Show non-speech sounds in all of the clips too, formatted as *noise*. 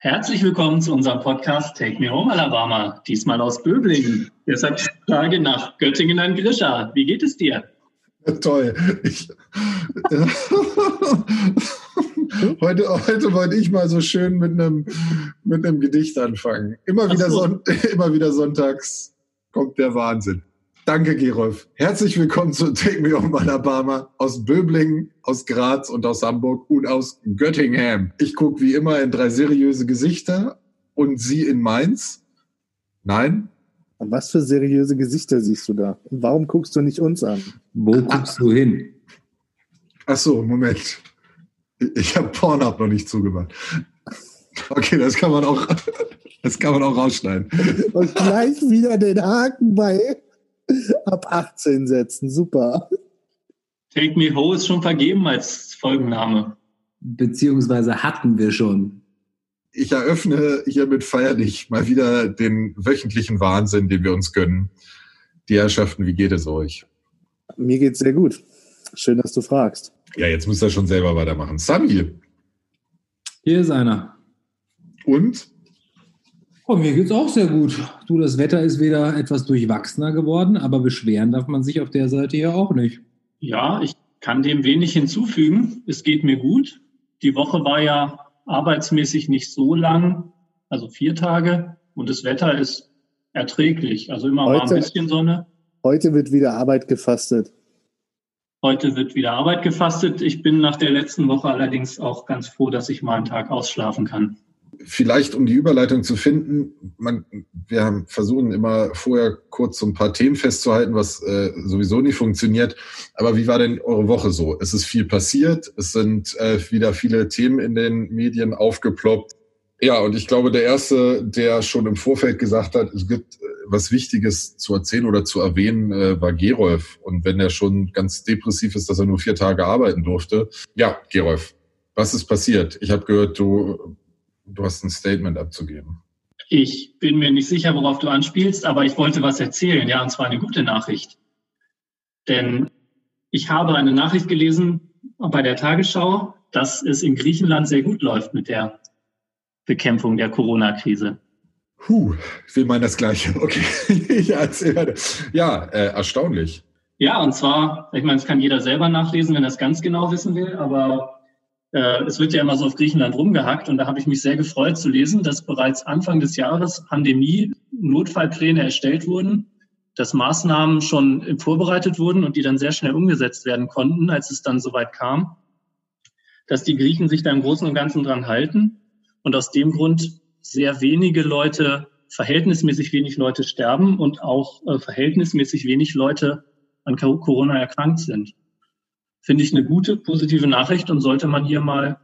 Herzlich willkommen zu unserem Podcast Take Me Home Alabama, diesmal aus Böblingen. Deshalb Frage nach Göttingen an Grisha. Wie geht es dir? Toll. Ich, *laughs* heute, heute wollte ich mal so schön mit einem, mit einem Gedicht anfangen. Immer wieder, so. Son *laughs* immer wieder sonntags kommt der Wahnsinn. Danke, Gerolf. Herzlich willkommen zu Take Me Home Alabama aus Böblingen, aus Graz und aus Hamburg und aus Göttingen. Ich gucke wie immer in drei seriöse Gesichter und Sie in Mainz. Nein? Und was für seriöse Gesichter siehst du da? Und warum guckst du nicht uns an? Wo guckst du hin? Ach so, Moment. Ich habe Pornhub noch nicht zugemacht. Okay, das kann man auch, *laughs* das kann man auch rausschneiden. Und gleich wieder den Haken bei *laughs* Ab 18 setzen, super. Take Me Ho ist schon vergeben als Folgenname. Beziehungsweise hatten wir schon. Ich eröffne hiermit feierlich mal wieder den wöchentlichen Wahnsinn, den wir uns gönnen. Die Herrschaften, wie geht es euch? Mir geht's sehr gut. Schön, dass du fragst. Ja, jetzt müsst ihr schon selber weitermachen. Sami. Hier ist einer. Und? Oh, mir geht's auch sehr gut. Du, das Wetter ist wieder etwas durchwachsener geworden, aber beschweren darf man sich auf der Seite ja auch nicht. Ja, ich kann dem wenig hinzufügen. Es geht mir gut. Die Woche war ja arbeitsmäßig nicht so lang, also vier Tage, und das Wetter ist erträglich. Also immer heute, mal ein bisschen Sonne. Heute wird wieder Arbeit gefastet. Heute wird wieder Arbeit gefastet. Ich bin nach der letzten Woche allerdings auch ganz froh, dass ich mal einen Tag ausschlafen kann vielleicht um die Überleitung zu finden, man, wir haben versuchen immer vorher kurz so ein paar Themen festzuhalten, was äh, sowieso nicht funktioniert. Aber wie war denn eure Woche so? Es ist viel passiert, es sind äh, wieder viele Themen in den Medien aufgeploppt. Ja, und ich glaube, der erste, der schon im Vorfeld gesagt hat, es gibt äh, was Wichtiges zu erzählen oder zu erwähnen, äh, war Gerolf. Und wenn er schon ganz depressiv ist, dass er nur vier Tage arbeiten durfte. Ja, Gerolf, was ist passiert? Ich habe gehört, du du hast ein Statement abzugeben. Ich bin mir nicht sicher, worauf du anspielst, aber ich wollte was erzählen, ja, und zwar eine gute Nachricht. Denn ich habe eine Nachricht gelesen bei der Tagesschau, dass es in Griechenland sehr gut läuft mit der Bekämpfung der Corona-Krise. Ich will meinen das Gleiche. Okay, *laughs* ja, erzähl. ja äh, erstaunlich. Ja, und zwar, ich meine, das kann jeder selber nachlesen, wenn er es ganz genau wissen will, aber äh, es wird ja immer so auf Griechenland rumgehackt und da habe ich mich sehr gefreut zu lesen, dass bereits Anfang des Jahres Pandemie Notfallpläne erstellt wurden, dass Maßnahmen schon vorbereitet wurden und die dann sehr schnell umgesetzt werden konnten, als es dann soweit kam, dass die Griechen sich da im Großen und Ganzen dran halten und aus dem Grund sehr wenige Leute, verhältnismäßig wenig Leute sterben und auch äh, verhältnismäßig wenig Leute an Corona erkrankt sind finde ich eine gute, positive Nachricht und sollte man hier mal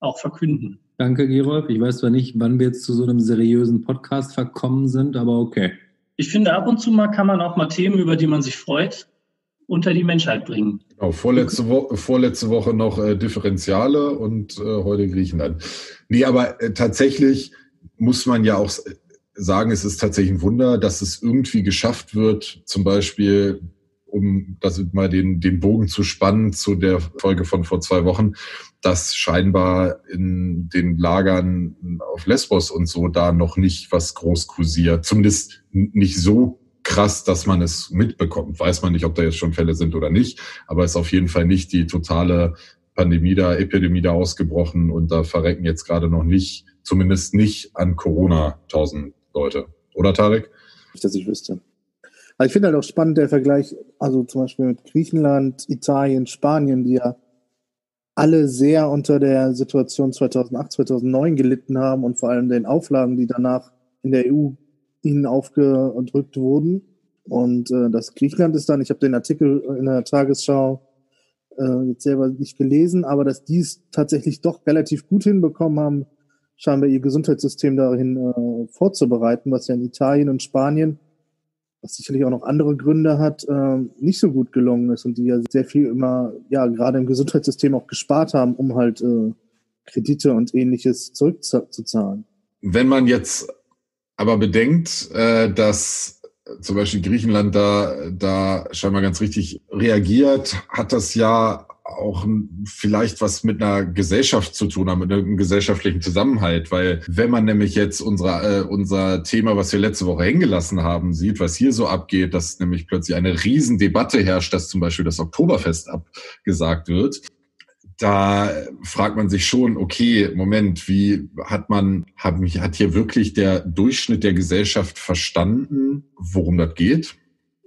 auch verkünden. Danke, Gerolf. Ich weiß zwar nicht, wann wir jetzt zu so einem seriösen Podcast verkommen sind, aber okay. Ich finde, ab und zu mal kann man auch mal Themen, über die man sich freut, unter die Menschheit bringen. Genau, vorletzte, Wo vorletzte Woche noch äh, Differentiale und äh, heute Griechenland. Nee, aber äh, tatsächlich muss man ja auch sagen, es ist tatsächlich ein Wunder, dass es irgendwie geschafft wird, zum Beispiel um das mal den, den Bogen zu spannen zu der Folge von vor zwei Wochen, dass scheinbar in den Lagern auf Lesbos und so da noch nicht was groß kursiert. Zumindest nicht so krass, dass man es mitbekommt. Weiß man nicht, ob da jetzt schon Fälle sind oder nicht, aber es ist auf jeden Fall nicht die totale Pandemie da, Epidemie da ausgebrochen und da verrecken jetzt gerade noch nicht, zumindest nicht an Corona tausend Leute. Oder Tarek? Nicht, dass ich wüsste. Aber ich finde halt auch spannend der Vergleich, also zum Beispiel mit Griechenland, Italien, Spanien, die ja alle sehr unter der Situation 2008, 2009 gelitten haben und vor allem den Auflagen, die danach in der EU ihnen aufgedrückt wurden. Und äh, das Griechenland ist dann, ich habe den Artikel in der Tagesschau äh, jetzt selber nicht gelesen, aber dass die es tatsächlich doch relativ gut hinbekommen haben, scheinbar ihr Gesundheitssystem dahin äh, vorzubereiten, was ja in Italien und Spanien was sicherlich auch noch andere Gründe hat, äh, nicht so gut gelungen ist und die ja sehr viel immer, ja, gerade im Gesundheitssystem auch gespart haben, um halt äh, Kredite und ähnliches zurückzuzahlen. Wenn man jetzt aber bedenkt, äh, dass zum Beispiel Griechenland da, da scheinbar ganz richtig reagiert, hat das ja auch vielleicht was mit einer Gesellschaft zu tun haben, mit einem gesellschaftlichen Zusammenhalt. Weil wenn man nämlich jetzt unsere, äh, unser Thema, was wir letzte Woche hängen gelassen haben, sieht, was hier so abgeht, dass nämlich plötzlich eine Riesendebatte herrscht, dass zum Beispiel das Oktoberfest abgesagt wird, da fragt man sich schon, okay, Moment, wie hat man, hat, hat hier wirklich der Durchschnitt der Gesellschaft verstanden, worum das geht?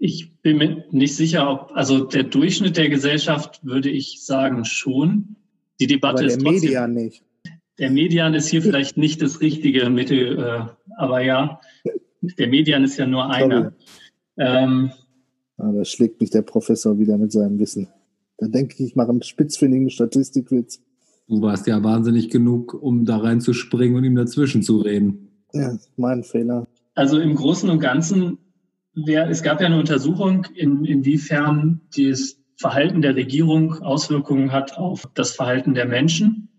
Ich bin mir nicht sicher, ob, also der Durchschnitt der Gesellschaft würde ich sagen schon. Die Debatte aber ist der trotzdem, Median nicht. Der Median ist hier *laughs* vielleicht nicht das richtige Mittel, äh, aber ja, der Median ist ja nur einer. Ähm, ah, da schlägt mich der Professor wieder mit seinem Wissen. Da denke ich, ich mache einen spitzfindigen Statistikwitz. Du warst ja wahnsinnig genug, um da reinzuspringen und ihm dazwischen zu reden. Ja, mein Fehler. Also im Großen und Ganzen wer, es gab ja eine Untersuchung, in, inwiefern das Verhalten der Regierung Auswirkungen hat auf das Verhalten der Menschen.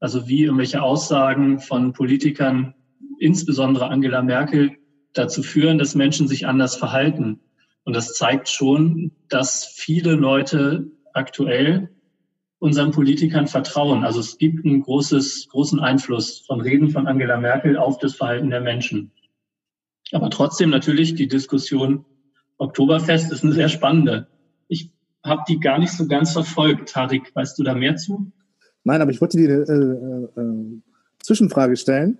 Also wie irgendwelche Aussagen von Politikern, insbesondere Angela Merkel, dazu führen, dass Menschen sich anders verhalten. Und das zeigt schon, dass viele Leute aktuell unseren Politikern vertrauen. Also es gibt einen großes, großen Einfluss von Reden von Angela Merkel auf das Verhalten der Menschen. Aber trotzdem natürlich die Diskussion Oktoberfest ist eine sehr spannende. Ich habe die gar nicht so ganz verfolgt. Tarik, weißt du da mehr zu? Nein, aber ich wollte dir eine äh, äh, Zwischenfrage stellen.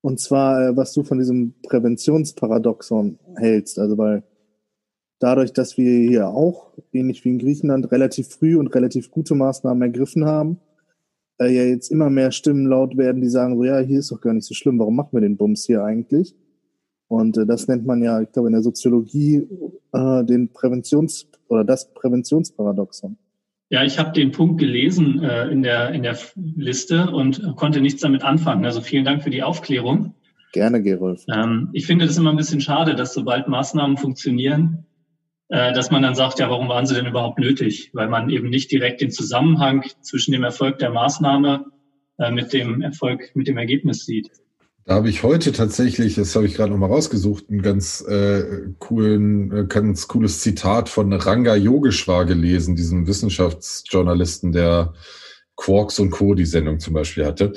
Und zwar, äh, was du von diesem Präventionsparadoxon hältst. Also, weil dadurch, dass wir hier auch, ähnlich wie in Griechenland, relativ früh und relativ gute Maßnahmen ergriffen haben, äh, ja jetzt immer mehr Stimmen laut werden, die sagen so, ja, hier ist doch gar nicht so schlimm, warum machen wir den Bums hier eigentlich? Und äh, das nennt man ja, ich glaube, in der Soziologie äh, den Präventions- oder das Präventionsparadoxon. Ja, ich habe den Punkt gelesen äh, in, der, in der Liste und konnte nichts damit anfangen. Also vielen Dank für die Aufklärung. Gerne, Gerolf. Ähm, ich finde das immer ein bisschen schade, dass sobald Maßnahmen funktionieren, äh, dass man dann sagt, ja, warum waren sie denn überhaupt nötig? Weil man eben nicht direkt den Zusammenhang zwischen dem Erfolg der Maßnahme äh, mit dem Erfolg, mit dem Ergebnis sieht. Da habe ich heute tatsächlich, das habe ich gerade noch mal rausgesucht, ein ganz äh, coolen, äh, ganz cooles Zitat von Ranga Yogeshwar gelesen, diesem Wissenschaftsjournalisten, der Quarks und Co. die Sendung zum Beispiel hatte.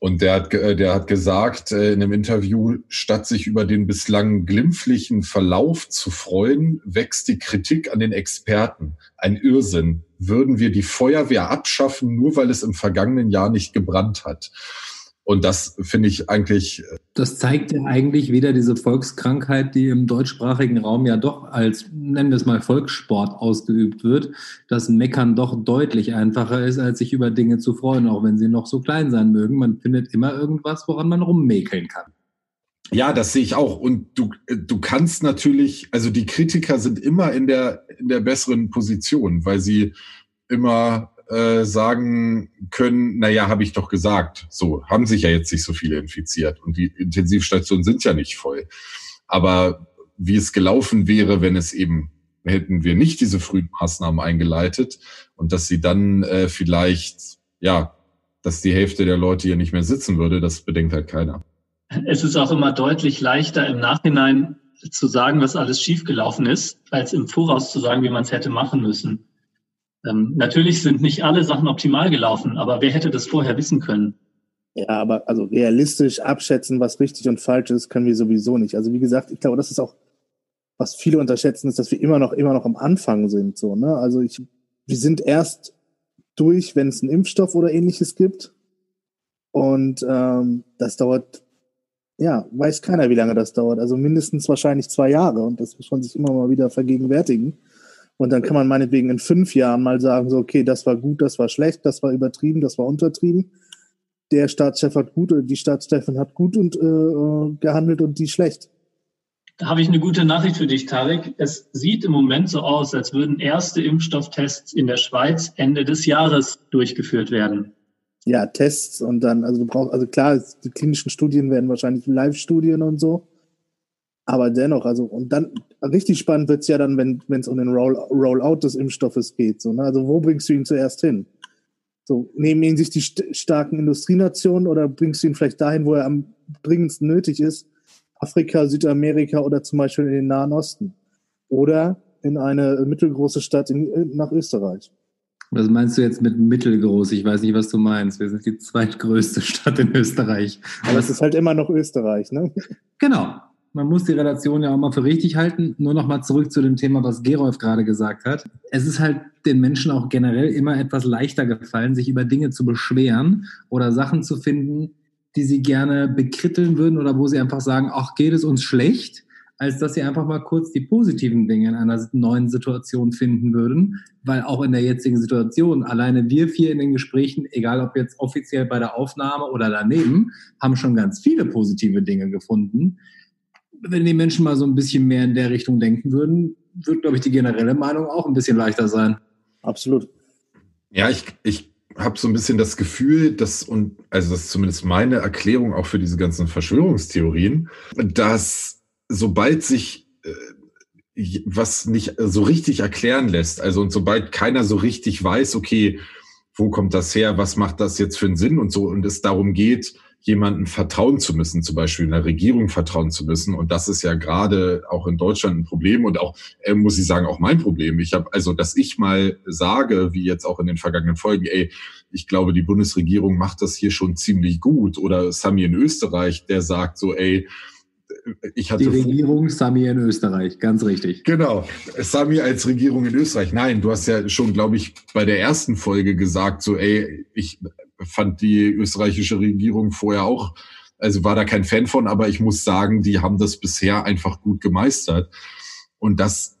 Und der hat, äh, der hat gesagt äh, in einem Interview, statt sich über den bislang glimpflichen Verlauf zu freuen, wächst die Kritik an den Experten. Ein Irrsinn. Würden wir die Feuerwehr abschaffen, nur weil es im vergangenen Jahr nicht gebrannt hat? Und das finde ich eigentlich. Äh, das zeigt ja eigentlich wieder diese Volkskrankheit, die im deutschsprachigen Raum ja doch als, nennen wir es mal, Volkssport ausgeübt wird, dass Meckern doch deutlich einfacher ist, als sich über Dinge zu freuen, auch wenn sie noch so klein sein mögen. Man findet immer irgendwas, woran man rummäkeln kann. Ja, das sehe ich auch. Und du, äh, du kannst natürlich, also die Kritiker sind immer in der, in der besseren Position, weil sie immer äh, sagen können, naja, habe ich doch gesagt. So, haben sich ja jetzt nicht so viele infiziert und die Intensivstationen sind ja nicht voll. Aber wie es gelaufen wäre, wenn es eben hätten wir nicht diese frühen Maßnahmen eingeleitet und dass sie dann äh, vielleicht, ja, dass die Hälfte der Leute hier nicht mehr sitzen würde, das bedenkt halt keiner. Es ist auch immer deutlich leichter im Nachhinein zu sagen, was alles schiefgelaufen ist, als im Voraus zu sagen, wie man es hätte machen müssen. Ähm, natürlich sind nicht alle Sachen optimal gelaufen, aber wer hätte das vorher wissen können? Ja, aber also realistisch abschätzen, was richtig und falsch ist, können wir sowieso nicht. Also wie gesagt, ich glaube, das ist auch, was viele unterschätzen, ist, dass wir immer noch, immer noch am Anfang sind. So, ne? Also ich, wir sind erst durch, wenn es einen Impfstoff oder ähnliches gibt. Und ähm, das dauert, ja, weiß keiner, wie lange das dauert. Also mindestens wahrscheinlich zwei Jahre. Und das muss man sich immer mal wieder vergegenwärtigen. Und dann kann man meinetwegen in fünf Jahren mal sagen, so, okay, das war gut, das war schlecht, das war übertrieben, das war untertrieben. Der Staatschef hat gut oder die Staatschefin hat gut und äh, gehandelt und die schlecht. Da habe ich eine gute Nachricht für dich, Tarek. Es sieht im Moment so aus, als würden erste Impfstofftests in der Schweiz Ende des Jahres durchgeführt werden. Ja, Tests und dann, also du brauchst, also klar, die klinischen Studien werden wahrscheinlich Live-Studien und so. Aber dennoch, also, und dann richtig spannend wird's ja dann, wenn es um den Roll, Rollout des Impfstoffes geht. So, ne? Also wo bringst du ihn zuerst hin? So, nehmen ihn sich die st starken Industrienationen oder bringst du ihn vielleicht dahin, wo er am dringendsten nötig ist? Afrika, Südamerika oder zum Beispiel in den Nahen Osten. Oder in eine mittelgroße Stadt in, nach Österreich. Was meinst du jetzt mit mittelgroß? Ich weiß nicht, was du meinst. Wir sind die zweitgrößte Stadt in Österreich. Aber es ist halt immer noch Österreich, ne? Genau. Man muss die Relation ja auch mal für richtig halten. Nur noch mal zurück zu dem Thema, was Gerolf gerade gesagt hat. Es ist halt den Menschen auch generell immer etwas leichter gefallen, sich über Dinge zu beschweren oder Sachen zu finden, die sie gerne bekritteln würden oder wo sie einfach sagen, ach, geht es uns schlecht? als dass sie einfach mal kurz die positiven Dinge in einer neuen Situation finden würden, weil auch in der jetzigen Situation alleine wir vier in den Gesprächen, egal ob jetzt offiziell bei der Aufnahme oder daneben, haben schon ganz viele positive Dinge gefunden. Wenn die Menschen mal so ein bisschen mehr in der Richtung denken würden, wird, glaube ich, die generelle Meinung auch ein bisschen leichter sein. Absolut. Ja, ich, ich habe so ein bisschen das Gefühl, dass, und also das ist zumindest meine Erklärung auch für diese ganzen Verschwörungstheorien, dass sobald sich äh, was nicht so richtig erklären lässt, also und sobald keiner so richtig weiß, okay, wo kommt das her, was macht das jetzt für einen Sinn und so, und es darum geht, jemanden vertrauen zu müssen, zum Beispiel einer Regierung vertrauen zu müssen. Und das ist ja gerade auch in Deutschland ein Problem und auch, äh, muss ich sagen, auch mein Problem. Ich habe, also, dass ich mal sage, wie jetzt auch in den vergangenen Folgen, ey, ich glaube, die Bundesregierung macht das hier schon ziemlich gut. Oder Sami in Österreich, der sagt so, ey, ich hatte. Die Regierung Sami in Österreich, ganz richtig. Genau. Sami als Regierung in Österreich. Nein, du hast ja schon, glaube ich, bei der ersten Folge gesagt, so, ey, ich fand die österreichische Regierung vorher auch, also war da kein Fan von, aber ich muss sagen, die haben das bisher einfach gut gemeistert. Und das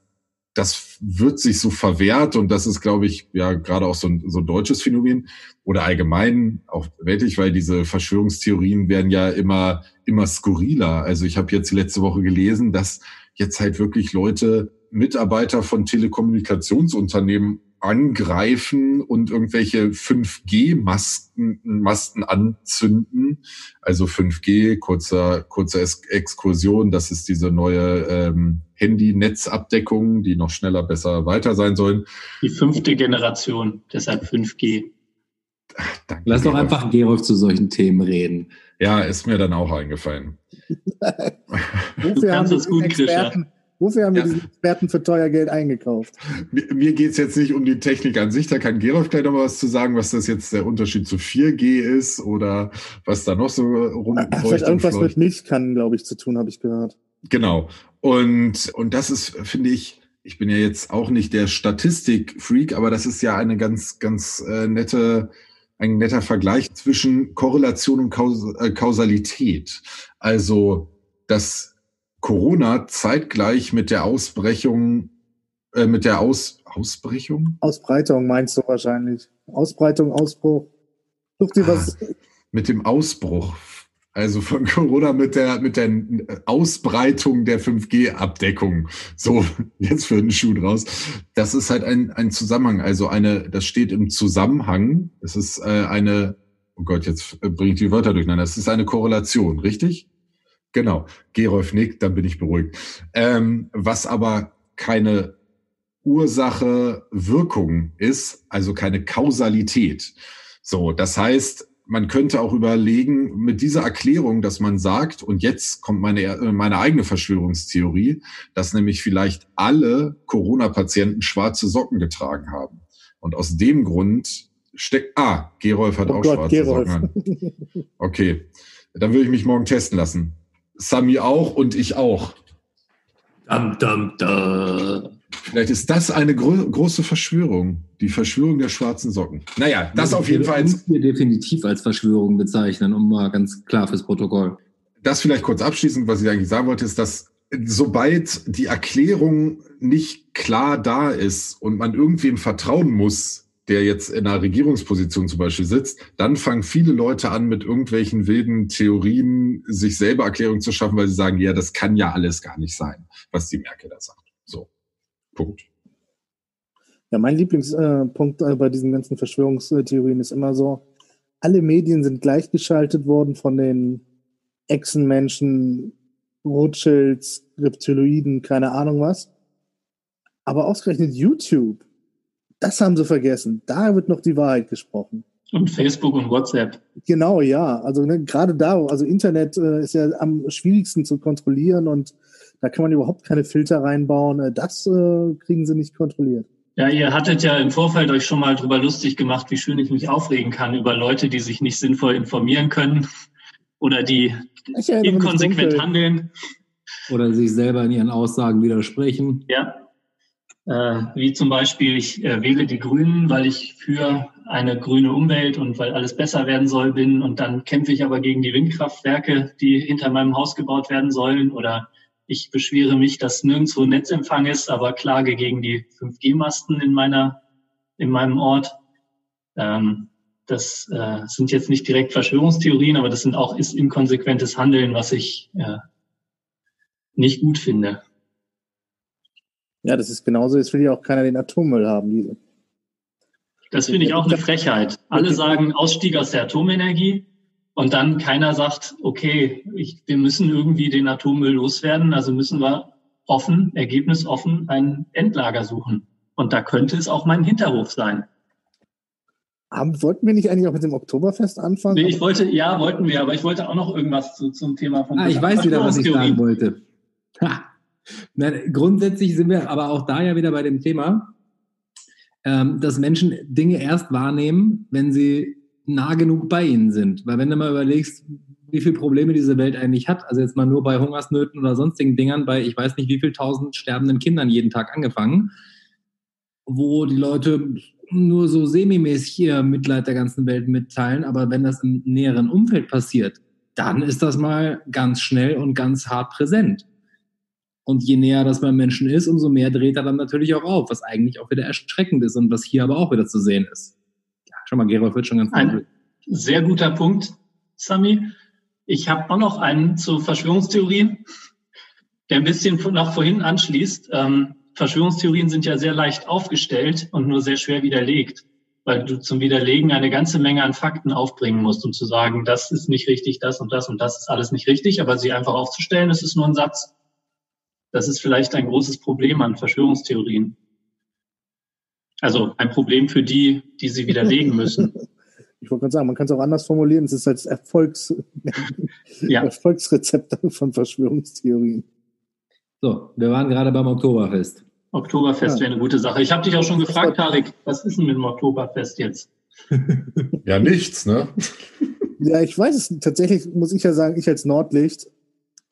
das wird sich so verwehrt und das ist, glaube ich, ja gerade auch so ein, so ein deutsches Phänomen oder allgemein auch weltlich, weil diese Verschwörungstheorien werden ja immer immer skurriler. Also ich habe jetzt letzte Woche gelesen, dass jetzt halt wirklich Leute Mitarbeiter von Telekommunikationsunternehmen angreifen und irgendwelche 5G-Masten Masten anzünden. Also 5G, kurzer, kurzer Exkursion, das ist diese neue ähm, Handy-Netzabdeckung, die noch schneller, besser weiter sein sollen. Die fünfte Generation, deshalb 5G. Danke, Lass doch einfach Gerolf zu solchen Themen reden. Ja, ist mir dann auch eingefallen. *laughs* du kannst es gut, Experten, Wofür haben wir ja. diesen Experten für teuer Geld eingekauft? Mir, mir geht es jetzt nicht um die Technik an sich. Da kann Gerolf gleich noch mal was zu sagen, was das jetzt der Unterschied zu 4G ist oder was da noch so rum. Vielleicht irgendwas mit Milch kann, glaube ich, zu tun, habe ich gehört. Genau. Und, und das ist, finde ich, ich bin ja jetzt auch nicht der Statistik-Freak, aber das ist ja eine ganz, ganz äh, nette, ein netter Vergleich zwischen Korrelation und Kaus äh, Kausalität. Also, dass Corona zeitgleich mit der Ausbrechung, äh, mit der Aus, Ausbrechung? Ausbreitung meinst du wahrscheinlich. Ausbreitung, Ausbruch. Such dir was. Ah, mit dem Ausbruch. Also von Corona mit der, mit der Ausbreitung der 5G-Abdeckung. So, jetzt für den Schuh draus. Das ist halt ein, ein Zusammenhang. Also eine, das steht im Zusammenhang. Es ist äh, eine, oh Gott, jetzt bringe ich die Wörter durcheinander. Es ist eine Korrelation, richtig? Genau, Gerolf nickt, dann bin ich beruhigt. Ähm, was aber keine Ursache Wirkung ist, also keine Kausalität. So, das heißt, man könnte auch überlegen, mit dieser Erklärung, dass man sagt, und jetzt kommt meine, meine eigene Verschwörungstheorie, dass nämlich vielleicht alle Corona-Patienten schwarze Socken getragen haben. Und aus dem Grund steckt, ah, Gerolf hat oh auch Gott, schwarze Gerolf. Socken an. Okay, dann würde ich mich morgen testen lassen. Sami auch und ich auch. Dum, dum, dum. Vielleicht ist das eine gro große Verschwörung, die Verschwörung der schwarzen Socken. Naja, das ja, auf jeden Fall. Das wir definitiv als Verschwörung bezeichnen, um mal ganz klar fürs Protokoll. Das vielleicht kurz abschließend, was ich eigentlich sagen wollte, ist, dass sobald die Erklärung nicht klar da ist und man irgendwem vertrauen muss, der jetzt in einer Regierungsposition zum Beispiel sitzt, dann fangen viele Leute an, mit irgendwelchen wilden Theorien sich selber Erklärungen zu schaffen, weil sie sagen, ja, das kann ja alles gar nicht sein, was die Merkel da sagt. So, Punkt. Ja, mein Lieblingspunkt äh, bei diesen ganzen Verschwörungstheorien ist immer so, alle Medien sind gleichgeschaltet worden von den Echsenmenschen, Rothschilds, Reptiloiden, keine Ahnung was. Aber ausgerechnet YouTube das haben sie vergessen. Da wird noch die Wahrheit gesprochen. Und Facebook und WhatsApp. Genau, ja. Also ne, gerade da, also Internet äh, ist ja am schwierigsten zu kontrollieren und da kann man überhaupt keine Filter reinbauen. Äh, das äh, kriegen sie nicht kontrolliert. Ja, ihr hattet ja im Vorfeld euch schon mal drüber lustig gemacht, wie schön ich mich aufregen kann über Leute, die sich nicht sinnvoll informieren können oder die inkonsequent handeln. Oder sich selber in ihren Aussagen widersprechen. Ja. Äh, wie zum Beispiel, ich äh, wähle die Grünen, weil ich für eine grüne Umwelt und weil alles besser werden soll bin und dann kämpfe ich aber gegen die Windkraftwerke, die hinter meinem Haus gebaut werden sollen oder ich beschwere mich, dass nirgendwo Netzempfang ist, aber klage gegen die 5G-Masten in meiner, in meinem Ort. Ähm, das äh, sind jetzt nicht direkt Verschwörungstheorien, aber das sind auch ist inkonsequentes Handeln, was ich nicht gut finde. Ja, das ist genauso. Jetzt will ja auch keiner den Atommüll haben. Diese. Das finde ich auch eine Frechheit. Alle sagen Ausstieg aus der Atomenergie. Und dann keiner sagt, okay, ich, wir müssen irgendwie den Atommüll loswerden, also müssen wir offen, ergebnisoffen ein Endlager suchen. Und da könnte es auch mein Hinterhof sein. Haben, wollten wir nicht eigentlich auch mit dem Oktoberfest anfangen? Nee, ich wollte, ja, wollten wir, aber ich wollte auch noch irgendwas zu, zum Thema von. Ah, ich weiß wieder, was ich sagen wollte. Ha. Nein, grundsätzlich sind wir aber auch da ja wieder bei dem Thema, ähm, dass Menschen Dinge erst wahrnehmen, wenn sie nah genug bei ihnen sind. Weil wenn du mal überlegst, wie viele Probleme diese Welt eigentlich hat, also jetzt mal nur bei Hungersnöten oder sonstigen Dingern, bei ich weiß nicht wie viel tausend sterbenden Kindern jeden Tag angefangen, wo die Leute nur so semimäßig ihr Mitleid der ganzen Welt mitteilen, aber wenn das im näheren Umfeld passiert, dann ist das mal ganz schnell und ganz hart präsent. Und je näher das beim Menschen ist, umso mehr dreht er dann natürlich auch auf, was eigentlich auch wieder erschreckend ist und was hier aber auch wieder zu sehen ist. Schau mal, Gerolf wird schon ganz Ein sehr guter Punkt, Sami. Ich habe auch noch einen zu Verschwörungstheorien, der ein bisschen nach vorhin anschließt. Ähm, Verschwörungstheorien sind ja sehr leicht aufgestellt und nur sehr schwer widerlegt, weil du zum Widerlegen eine ganze Menge an Fakten aufbringen musst, um zu sagen, das ist nicht richtig, das und das und das ist alles nicht richtig, aber sie einfach aufzustellen, das ist nur ein Satz. Das ist vielleicht ein großes Problem an Verschwörungstheorien. Also ein Problem für die, die sie widerlegen müssen. *laughs* Ich wollte gerade sagen, man kann es auch anders formulieren. Es ist als Erfolgs ja. *laughs* Erfolgsrezept von Verschwörungstheorien. So, wir waren gerade beim Oktoberfest. Oktoberfest ja. wäre eine gute Sache. Ich habe dich auch schon gefragt, Tarek, was ist denn mit dem Oktoberfest jetzt? *laughs* ja, nichts, ne? Ja, ich weiß es tatsächlich, muss ich ja sagen, ich als Nordlicht,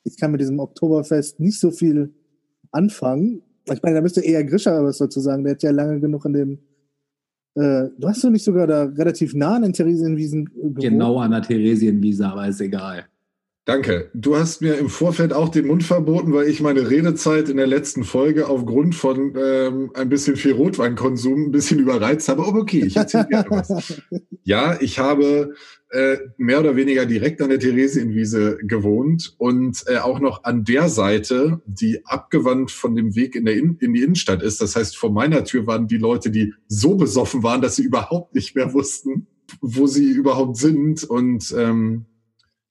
ich kann mit diesem Oktoberfest nicht so viel anfangen. Ich meine, da müsste eher Grischer was dazu sagen. Der hat ja lange genug in dem. Äh, du hast doch nicht sogar da relativ nah an den Theresienwiesen gewohnt? Genau an der Theresienwiese, aber ist egal. Danke. Du hast mir im Vorfeld auch den Mund verboten, weil ich meine Redezeit in der letzten Folge aufgrund von ähm, ein bisschen viel Rotweinkonsum ein bisschen überreizt habe. Aber okay, ich erzähle gerne was. *laughs* Ja, ich habe äh, mehr oder weniger direkt an der Theresienwiese gewohnt und äh, auch noch an der Seite, die abgewandt von dem Weg in, der in, in die Innenstadt ist. Das heißt, vor meiner Tür waren die Leute, die so besoffen waren, dass sie überhaupt nicht mehr wussten, wo sie überhaupt sind. Und ähm,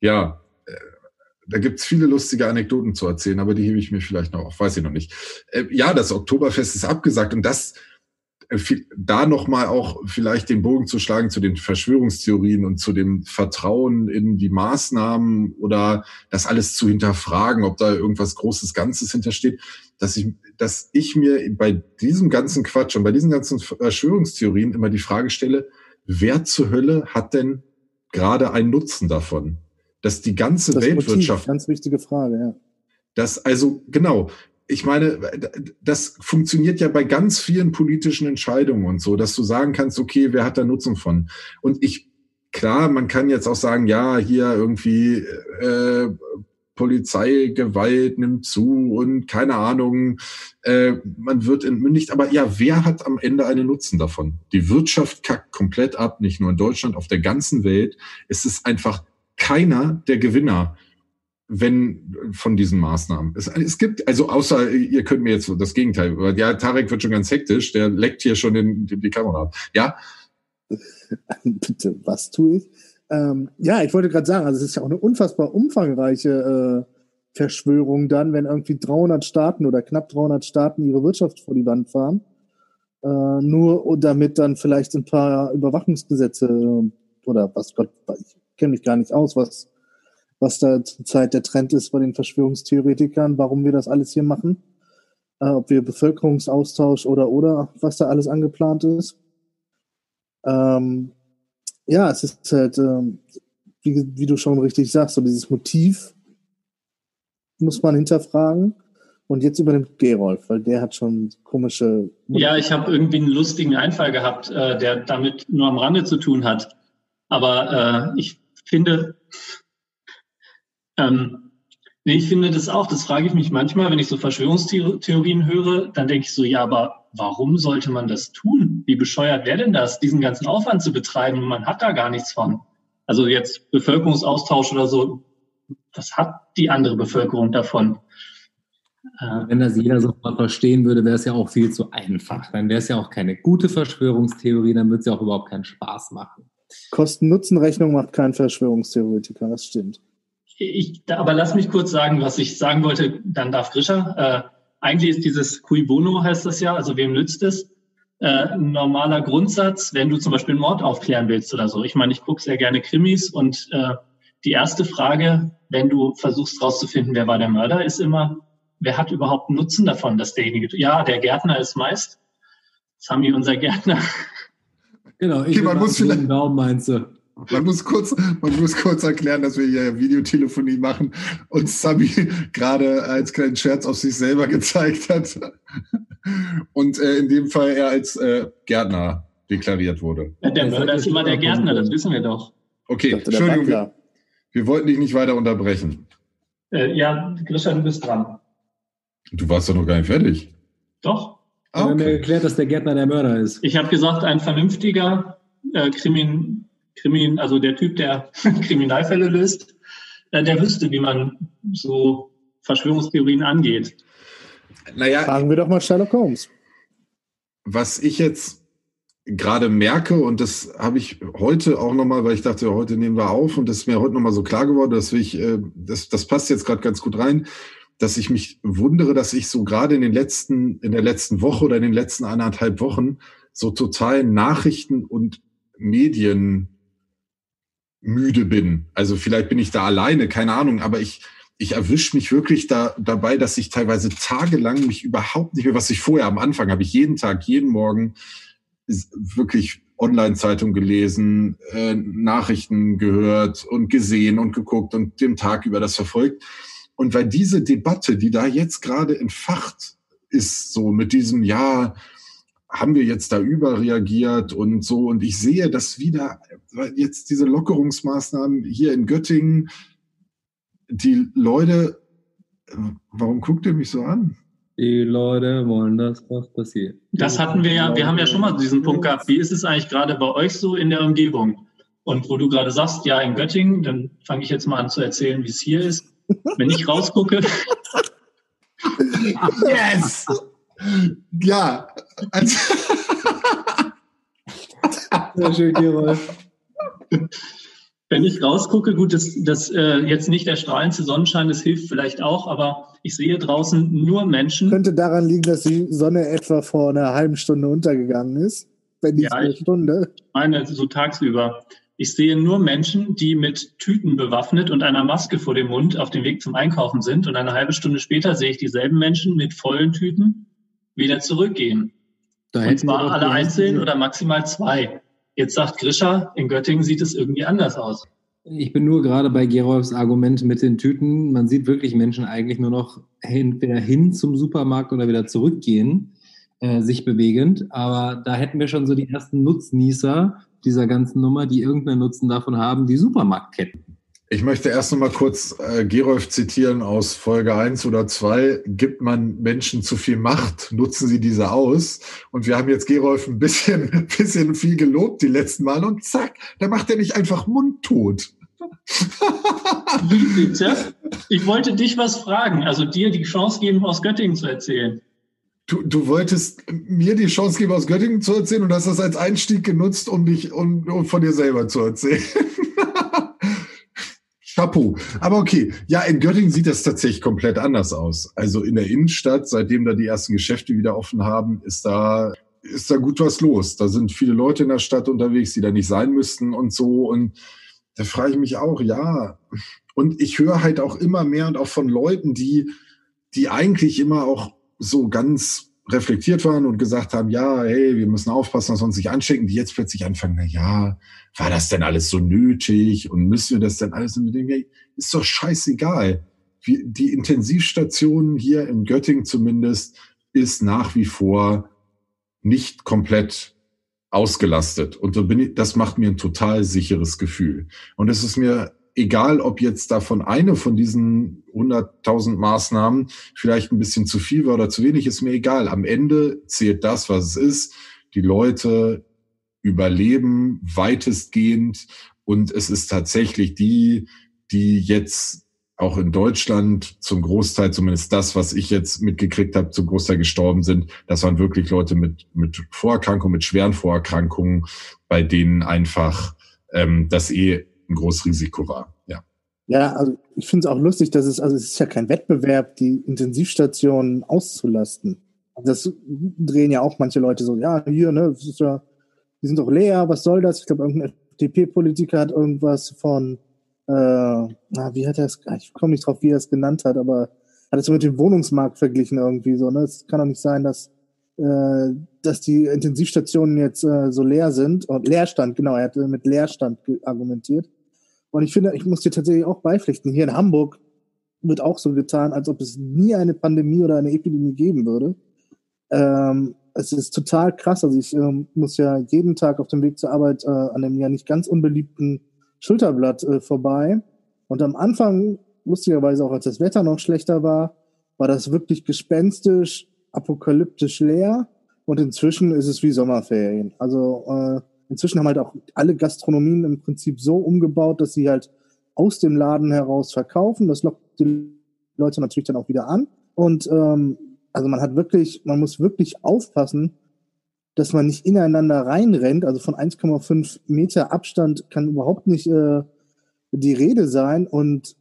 ja, da gibt's viele lustige Anekdoten zu erzählen, aber die hebe ich mir vielleicht noch auf, weiß ich noch nicht. Äh, ja, das Oktoberfest ist abgesagt und das äh, da nochmal auch vielleicht den Bogen zu schlagen zu den Verschwörungstheorien und zu dem Vertrauen in die Maßnahmen oder das alles zu hinterfragen, ob da irgendwas Großes Ganzes hintersteht, dass ich, dass ich mir bei diesem ganzen Quatsch und bei diesen ganzen Verschwörungstheorien immer die Frage stelle, wer zur Hölle hat denn gerade einen Nutzen davon? Dass die ganze das Weltwirtschaft. Motiv, ganz wichtige Frage, ja. Das, also, genau ich meine, das funktioniert ja bei ganz vielen politischen Entscheidungen und so, dass du sagen kannst, okay, wer hat da Nutzen von? Und ich, klar, man kann jetzt auch sagen, ja, hier irgendwie äh, Polizeigewalt nimmt zu und keine Ahnung, äh, man wird entmündigt. Aber ja, wer hat am Ende einen Nutzen davon? Die Wirtschaft kackt komplett ab, nicht nur in Deutschland, auf der ganzen Welt. Es ist einfach keiner der Gewinner wenn von diesen Maßnahmen. Es, es gibt, also außer, ihr könnt mir jetzt das Gegenteil, ja, Tarek wird schon ganz hektisch, der leckt hier schon den, die, die Kamera. Ja? *laughs* Bitte, was tue ich? Ähm, ja, ich wollte gerade sagen, also es ist ja auch eine unfassbar umfangreiche äh, Verschwörung dann, wenn irgendwie 300 Staaten oder knapp 300 Staaten ihre Wirtschaft vor die Wand fahren, äh, nur damit dann vielleicht ein paar Überwachungsgesetze oder was Gott, ich kenne mich gar nicht aus, was was da zurzeit der Trend ist bei den Verschwörungstheoretikern, warum wir das alles hier machen. äh, ob wir Bevölkerungsaustausch oder oder was da alles angeplant ist. Ähm, ja, es ist halt, ähm, wie, wie du schon richtig sagst, so dieses Motiv muss man hinterfragen. Und jetzt übernimmt Gerolf, weil der hat schon komische. Ja, ich habe irgendwie einen lustigen Einfall gehabt, äh, der damit nur am Rande zu tun hat. Aber äh, ich finde, ähm, nee, ich finde das auch, das frage ich mich manchmal, wenn ich so Verschwörungstheorien höre, dann denke ich so, ja, aber warum sollte man das tun? Wie bescheuert wäre denn das, diesen ganzen Aufwand zu betreiben? Man hat da gar nichts von. Also jetzt Bevölkerungsaustausch oder so, was hat die andere Bevölkerung davon? Wenn das jeder sofort verstehen würde, wäre es ja auch viel zu einfach. Dann wäre es ja auch keine gute Verschwörungstheorie, dann würde es ja auch überhaupt keinen Spaß machen. Kosten-Nutzen-Rechnung macht kein Verschwörungstheoretiker, das stimmt. Ich, aber lass mich kurz sagen, was ich sagen wollte, dann darf Grisha. Äh, eigentlich ist dieses Cui Bono, heißt das ja, also wem nützt es? Äh, normaler Grundsatz, wenn du zum Beispiel einen Mord aufklären willst oder so. Ich meine, ich gucke sehr gerne Krimis und äh, die erste Frage, wenn du versuchst rauszufinden, wer war der Mörder, ist immer, wer hat überhaupt Nutzen davon, dass derjenige, ja, der Gärtner ist meist, Sami, unser Gärtner. Genau, ich okay, man muss vielleicht, Daumen meinst du. Man muss, kurz, man muss kurz erklären, dass wir hier Videotelefonie machen und Sami *laughs* gerade als kleinen Scherz auf sich selber gezeigt hat. Und äh, in dem Fall er als äh, Gärtner deklariert wurde. Ja, der Mörder ist immer der Gärtner, das wissen wir doch. Okay, Entschuldigung, wir, wir, wollten dich nicht weiter unterbrechen. Äh, ja, Christian, du bist dran. Du warst doch noch gar nicht fertig. Doch. Ah, okay. Wir haben mir erklärt, dass der Gärtner der Mörder ist. Ich habe gesagt, ein vernünftiger äh, Krimin, Krimin, also der Typ, der *laughs* Kriminalfälle löst, äh, der wüsste, wie man so Verschwörungstheorien angeht. Naja, Fragen wir doch mal Sherlock Holmes. Was ich jetzt gerade merke, und das habe ich heute auch nochmal, weil ich dachte, heute nehmen wir auf, und das ist mir heute nochmal so klar geworden, dass ich, äh, das, das passt jetzt gerade ganz gut rein dass ich mich wundere, dass ich so gerade in den letzten, in der letzten Woche oder in den letzten anderthalb Wochen so total Nachrichten und Medien müde bin. Also vielleicht bin ich da alleine, keine Ahnung, aber ich, ich erwische mich wirklich da, dabei, dass ich teilweise tagelang mich überhaupt nicht mehr, was ich vorher am Anfang habe ich jeden Tag, jeden Morgen wirklich Online-Zeitung gelesen, äh, Nachrichten gehört und gesehen und geguckt und dem Tag über das verfolgt. Und weil diese Debatte, die da jetzt gerade entfacht ist, so mit diesem, ja, haben wir jetzt da überreagiert und so. Und ich sehe, dass wieder jetzt diese Lockerungsmaßnahmen hier in Göttingen, die Leute, warum guckt ihr mich so an? Die Leute wollen, dass was passiert. Das hatten wir ja, wir haben ja schon mal diesen Punkt gehabt. Wie ist es eigentlich gerade bei euch so in der Umgebung? Und wo du gerade sagst, ja, in Göttingen, dann fange ich jetzt mal an zu erzählen, wie es hier ist. Wenn ich rausgucke. yes! Ja. Also Sehr schön, Gerolf. Wenn ich rausgucke, gut, das, das äh, jetzt nicht der strahlendste Sonnenschein, das hilft vielleicht auch, aber ich sehe draußen nur Menschen. Könnte daran liegen, dass die Sonne etwa vor einer halben Stunde untergegangen ist, wenn nicht ja, eine Stunde. Ich meine, so tagsüber. Ich sehe nur Menschen, die mit Tüten bewaffnet und einer Maske vor dem Mund auf dem Weg zum Einkaufen sind. Und eine halbe Stunde später sehe ich dieselben Menschen mit vollen Tüten wieder zurückgehen. Da und zwar alle einzeln oder maximal zwei. Jetzt sagt Grisha, in Göttingen sieht es irgendwie anders aus. Ich bin nur gerade bei Gerolfs Argument mit den Tüten. Man sieht wirklich Menschen eigentlich nur noch entweder hin zum Supermarkt oder wieder zurückgehen, äh, sich bewegend. Aber da hätten wir schon so die ersten Nutznießer, dieser ganzen Nummer, die irgendeinen Nutzen davon haben, die Supermarktketten. Ich möchte erst noch mal kurz äh, Gerolf zitieren aus Folge 1 oder 2. Gibt man Menschen zu viel Macht, nutzen sie diese aus. Und wir haben jetzt Gerolf ein bisschen, *laughs* ein bisschen viel gelobt die letzten Mal und zack, da macht er nicht einfach mundtot. ich wollte dich was fragen, also dir die Chance geben, aus Göttingen zu erzählen. Du, du wolltest mir die Chance geben, aus Göttingen zu erzählen und hast das als Einstieg genutzt, um dich um, um von dir selber zu erzählen. *laughs* Chapeau. Aber okay, ja, in Göttingen sieht das tatsächlich komplett anders aus. Also in der Innenstadt, seitdem da die ersten Geschäfte wieder offen haben, ist da ist da gut was los. Da sind viele Leute in der Stadt unterwegs, die da nicht sein müssten und so. Und da frage ich mich auch, ja. Und ich höre halt auch immer mehr und auch von Leuten, die, die eigentlich immer auch so ganz reflektiert waren und gesagt haben, ja, hey, wir müssen aufpassen, dass wir uns nicht anstecken, die jetzt plötzlich anfangen, na ja, war das denn alles so nötig und müssen wir das denn alles? Und denken, ist doch scheißegal. Die Intensivstation hier in Göttingen zumindest ist nach wie vor nicht komplett ausgelastet. Und das macht mir ein total sicheres Gefühl. Und es ist mir egal, ob jetzt davon eine von diesen 100.000 Maßnahmen vielleicht ein bisschen zu viel war oder zu wenig, ist mir egal. Am Ende zählt das, was es ist. Die Leute überleben weitestgehend und es ist tatsächlich die, die jetzt auch in Deutschland zum Großteil, zumindest das, was ich jetzt mitgekriegt habe, zum Großteil gestorben sind. Das waren wirklich Leute mit, mit Vorerkrankungen, mit schweren Vorerkrankungen, bei denen einfach ähm, das eh ein großes Risiko war. Ja. Ja, also ich finde es auch lustig, dass es, also es ist ja kein Wettbewerb, die Intensivstationen auszulasten. Das drehen ja auch manche Leute so, ja, hier, ne, ja, die sind doch leer, was soll das? Ich glaube, irgendein FDP-Politiker hat irgendwas von äh, na, wie hat er es, ich komme nicht drauf, wie er es genannt hat, aber hat es so mit dem Wohnungsmarkt verglichen irgendwie so. Ne? Es kann doch nicht sein, dass, äh, dass die Intensivstationen jetzt äh, so leer sind. Und Leerstand, genau, er hat mit Leerstand argumentiert. Und ich finde, ich muss dir tatsächlich auch beipflichten. Hier in Hamburg wird auch so getan, als ob es nie eine Pandemie oder eine Epidemie geben würde. Ähm, es ist total krass. Also ich ähm, muss ja jeden Tag auf dem Weg zur Arbeit äh, an einem ja nicht ganz unbeliebten Schulterblatt äh, vorbei. Und am Anfang, lustigerweise auch als das Wetter noch schlechter war, war das wirklich gespenstisch, apokalyptisch leer. Und inzwischen ist es wie Sommerferien. Also äh, inzwischen haben halt auch alle Gastronomien im Prinzip so umgebaut, dass sie halt aus dem Laden heraus verkaufen. Das lockt die Leute natürlich dann auch wieder an. Und ähm, also man hat wirklich, man muss wirklich aufpassen, dass man nicht ineinander reinrennt. Also von 1,5 Meter Abstand kann überhaupt nicht äh, die Rede sein. Und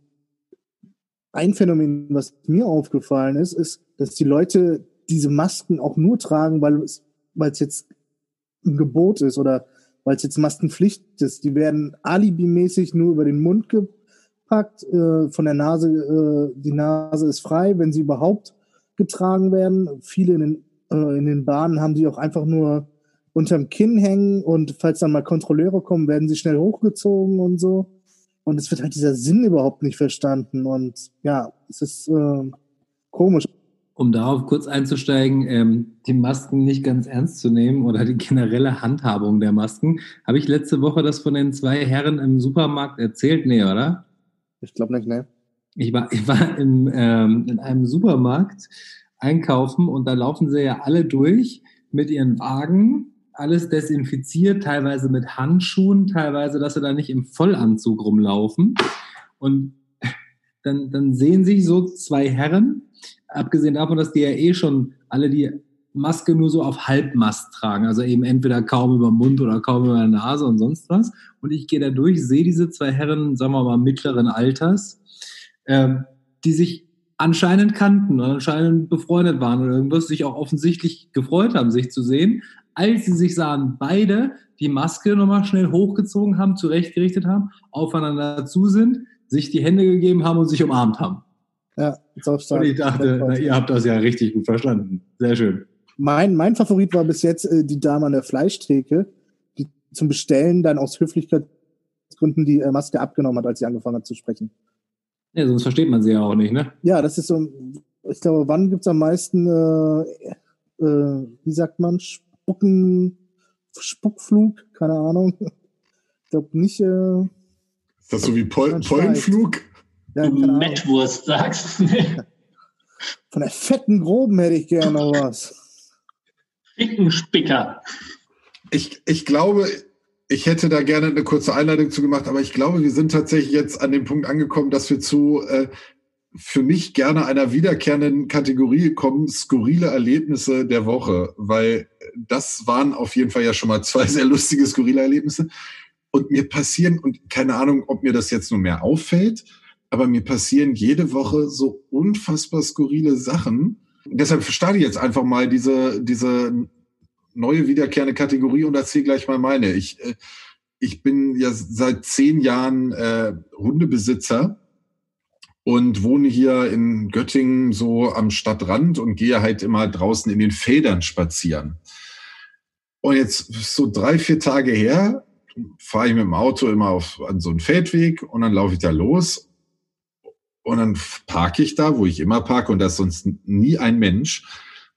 ein Phänomen, was mir aufgefallen ist, ist, dass die Leute diese Masken auch nur tragen, weil es, weil es jetzt ein Gebot ist oder weil es jetzt Maskenpflicht ist. Die werden alibimäßig nur über den Mund gepackt, äh, von der Nase, äh, die Nase ist frei, wenn sie überhaupt getragen werden. Viele in den äh, in den Bahnen haben die auch einfach nur unterm Kinn hängen und falls dann mal Kontrolleure kommen, werden sie schnell hochgezogen und so. Und es wird halt dieser Sinn überhaupt nicht verstanden. Und ja, es ist äh, komisch. Um darauf kurz einzusteigen, ähm, die Masken nicht ganz ernst zu nehmen oder die generelle Handhabung der Masken, habe ich letzte Woche das von den zwei Herren im Supermarkt erzählt? Nee, oder? Ich glaube nicht, ne? Ich war, ich war im, ähm, in einem Supermarkt einkaufen und da laufen sie ja alle durch mit ihren Wagen, alles desinfiziert, teilweise mit Handschuhen, teilweise, dass sie da nicht im Vollanzug rumlaufen. Und dann, dann sehen sich so zwei Herren, abgesehen davon, dass die ja eh schon alle die Maske nur so auf Halbmast tragen, also eben entweder kaum über Mund oder kaum über Nase und sonst was. Und ich gehe da durch, sehe diese zwei Herren, sagen wir mal, mittleren Alters, ähm, die sich anscheinend kannten und anscheinend befreundet waren oder irgendwas, sich auch offensichtlich gefreut haben, sich zu sehen, als sie sich sahen, beide die Maske nochmal schnell hochgezogen haben, zurechtgerichtet haben, aufeinander zu sind, sich die Hände gegeben haben und sich umarmt haben. Ja, stark. Und ich dachte, na, ihr habt das ja richtig gut verstanden. Sehr schön. Mein, mein Favorit war bis jetzt äh, die Dame an der Fleischtheke, die zum Bestellen dann aus Höflichkeitsgründen die äh, Maske abgenommen hat, als sie angefangen hat zu sprechen. Ja, sonst versteht man sie ja auch nicht, ne? Ja, das ist so, ich glaube, wann gibt es am meisten, äh, äh, wie sagt man, Spucken, Spuckflug? Keine Ahnung. Ich glaube nicht. Äh, ist das so wie Pol Pollenflug? Ja, du Mettwurst sagst. *laughs* Von der fetten Groben hätte ich gerne noch was. Fickenspicker. Ich, ich glaube, ich hätte da gerne eine kurze Einleitung zu gemacht, aber ich glaube, wir sind tatsächlich jetzt an dem Punkt angekommen, dass wir zu äh, für mich gerne einer wiederkehrenden Kategorie kommen, skurrile Erlebnisse der Woche, weil das waren auf jeden Fall ja schon mal zwei sehr lustige skurrile Erlebnisse. Und mir passieren, und keine Ahnung, ob mir das jetzt nur mehr auffällt, aber mir passieren jede Woche so unfassbar skurrile Sachen. Deshalb starte ich jetzt einfach mal diese, diese neue wiederkehrende Kategorie und erzähle gleich mal meine. Ich, äh, ich bin ja seit zehn Jahren äh, Hundebesitzer und wohne hier in Göttingen so am Stadtrand und gehe halt immer draußen in den Feldern spazieren. Und jetzt so drei, vier Tage her fahre ich mit dem Auto immer auf, an so einen Feldweg und dann laufe ich da los und dann parke ich da, wo ich immer parke und da ist sonst nie ein Mensch.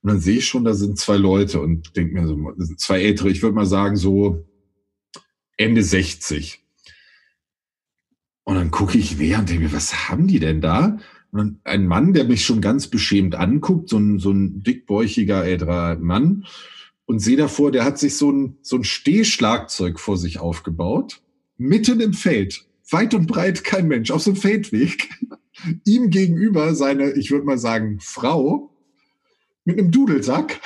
Und dann sehe ich schon, da sind zwei Leute und denke mir so, zwei ältere, ich würde mal sagen so Ende 60. Und dann gucke ich näher und denke mir, was haben die denn da? Und ein Mann, der mich schon ganz beschämt anguckt, so ein, so ein dickbäuchiger älterer Mann, und sehe davor, der hat sich so ein, so ein Stehschlagzeug vor sich aufgebaut, mitten im Feld, weit und breit kein Mensch, auf so einem Feldweg. Ihm gegenüber seine, ich würde mal sagen, Frau mit einem Dudelsack.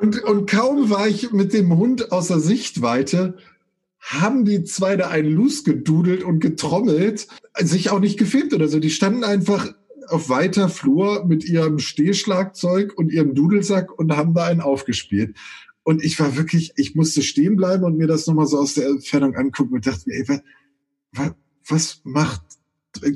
Und, und kaum war ich mit dem Hund außer Sichtweite, haben die zwei da einen Loose gedudelt und getrommelt, sich auch nicht gefilmt oder so. Die standen einfach auf weiter Flur mit ihrem Stehschlagzeug und ihrem Dudelsack und haben da einen aufgespielt. Und ich war wirklich, ich musste stehen bleiben und mir das nochmal so aus der Entfernung angucken und dachte mir, ey, was, was macht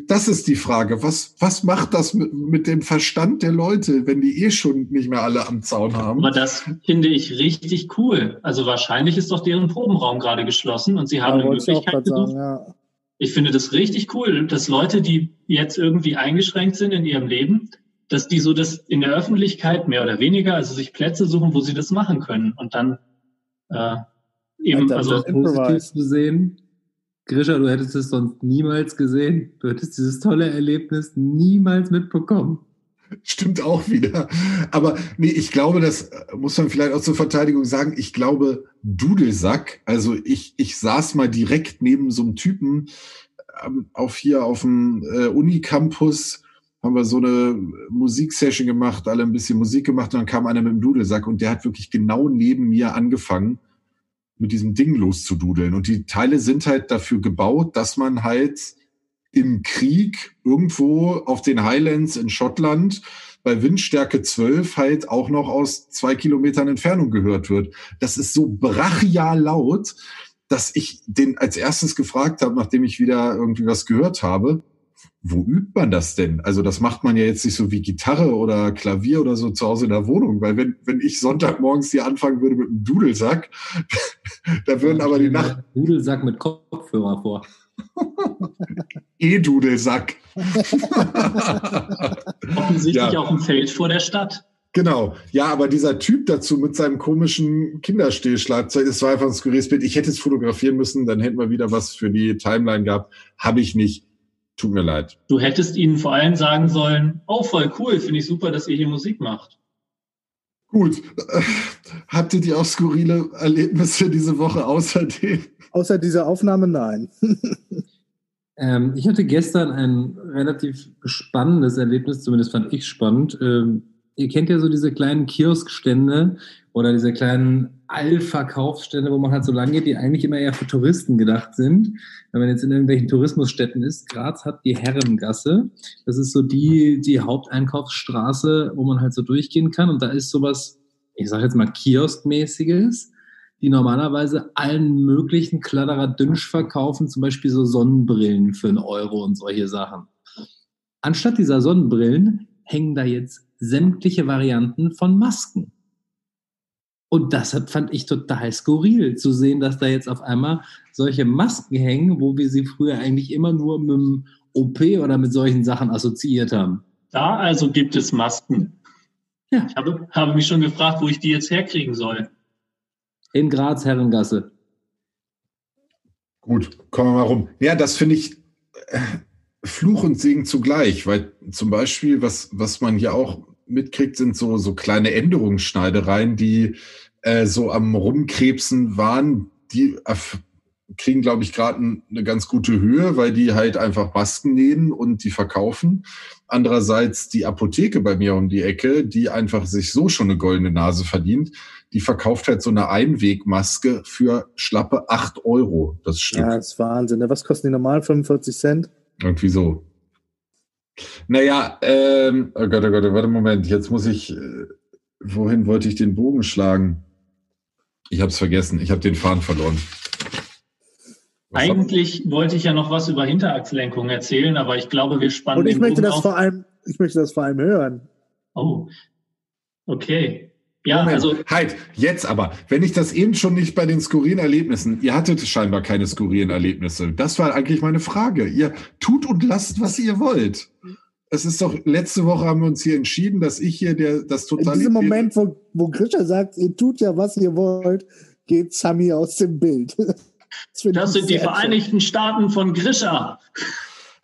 das ist die Frage. Was, was macht das mit, mit dem Verstand der Leute, wenn die eh schon nicht mehr alle am Zaun haben? Aber das finde ich richtig cool. Also wahrscheinlich ist doch deren Probenraum gerade geschlossen und sie haben ja, eine Möglichkeit gesucht. Sagen, ja. Ich finde das richtig cool, dass Leute, die jetzt irgendwie eingeschränkt sind in ihrem Leben, dass die so das in der Öffentlichkeit mehr oder weniger, also sich Plätze suchen, wo sie das machen können und dann äh, eben, also positiv zu sehen Grisha, du hättest es sonst niemals gesehen. Du hättest dieses tolle Erlebnis niemals mitbekommen. Stimmt auch wieder. Aber nee, ich glaube, das muss man vielleicht auch zur Verteidigung sagen. Ich glaube, Dudelsack, also ich, ich saß mal direkt neben so einem Typen ähm, auf hier auf dem äh, Unicampus, haben wir so eine Musiksession gemacht, alle ein bisschen Musik gemacht und dann kam einer mit dem Dudelsack und der hat wirklich genau neben mir angefangen mit diesem Ding loszududeln. Und die Teile sind halt dafür gebaut, dass man halt im Krieg irgendwo auf den Highlands in Schottland bei Windstärke 12 halt auch noch aus zwei Kilometern Entfernung gehört wird. Das ist so brachial laut, dass ich den als erstes gefragt habe, nachdem ich wieder irgendwie was gehört habe, wo übt man das denn? Also das macht man ja jetzt nicht so wie Gitarre oder Klavier oder so zu Hause in der Wohnung, weil wenn, wenn ich Sonntagmorgens hier anfangen würde mit einem Dudelsack, *laughs* da würden aber die Nacht... Dudelsack mit Kopfhörer vor. *laughs* E-Dudelsack. *laughs* Offensichtlich ja. auf dem Feld vor der Stadt. Genau. Ja, aber dieser Typ dazu mit seinem komischen Kinderstehschlagzeug, das war einfach ein skurriles Bild. Ich hätte es fotografieren müssen, dann hätten wir wieder was für die Timeline gehabt. Habe ich nicht. Tut mir leid. Du hättest ihnen vor allem sagen sollen, oh, voll cool, finde ich super, dass ihr hier Musik macht. Gut. *laughs* Habt ihr die auch skurrile Erlebnisse diese Woche außerdem? Außer dieser Aufnahme, nein. *laughs* ähm, ich hatte gestern ein relativ spannendes Erlebnis, zumindest fand ich spannend. Ähm, ihr kennt ja so diese kleinen Kioskstände oder diese kleinen Allverkaufsstände, wo man halt so lang geht, die eigentlich immer eher für Touristen gedacht sind. Wenn man jetzt in irgendwelchen Tourismusstätten ist, Graz hat die Herrengasse. Das ist so die, die Haupteinkaufsstraße, wo man halt so durchgehen kann. Und da ist sowas, ich sage jetzt mal Kioskmäßiges, die normalerweise allen möglichen Kladderaddünsch verkaufen, zum Beispiel so Sonnenbrillen für einen Euro und solche Sachen. Anstatt dieser Sonnenbrillen hängen da jetzt sämtliche Varianten von Masken. Und das fand ich total skurril zu sehen, dass da jetzt auf einmal solche Masken hängen, wo wir sie früher eigentlich immer nur mit dem OP oder mit solchen Sachen assoziiert haben. Da also gibt es Masken. Ja. Ich habe, habe mich schon gefragt, wo ich die jetzt herkriegen soll. In Graz, Herrengasse. Gut, kommen wir mal rum. Ja, das finde ich äh, Fluch und Segen zugleich, weil zum Beispiel, was, was man hier auch mitkriegt, sind so, so kleine Änderungsschneidereien, die äh, so am Rumkrebsen waren. Die kriegen, glaube ich, gerade eine ganz gute Höhe, weil die halt einfach Masken nähen und die verkaufen. Andererseits die Apotheke bei mir um die Ecke, die einfach sich so schon eine goldene Nase verdient, die verkauft halt so eine Einwegmaske für schlappe acht Euro das Stück. Ja, das ist Wahnsinn. Ne? Was kosten die normal? 45 Cent? Irgendwie so. Naja, ähm, oh Gott, oh Gott, warte Moment, jetzt muss ich, äh, wohin wollte ich den Bogen schlagen? Ich habe es vergessen, ich habe den Faden verloren. Was hab- Eigentlich wollte ich ja noch was über Hinterachslenkung erzählen, aber ich glaube, wir spannen Und ich den möchte Bogen das auf. vor allem, ich möchte das vor allem hören. Oh, okay. Ja, Moment. also Halt, jetzt aber, wenn ich das eben schon nicht bei den skurrilen Erlebnissen, ihr hattet scheinbar keine skurrilen Erlebnisse. Das war eigentlich meine Frage. Ihr tut und lasst, was ihr wollt. Es ist doch, letzte Woche haben wir uns hier entschieden, dass ich hier der, das In total. diesem Moment, wo, wo Grisha sagt, ihr tut ja, was ihr wollt, geht Sami aus dem Bild. *laughs* Das, das ich sind die. Vereinigten Staaten von Grisha.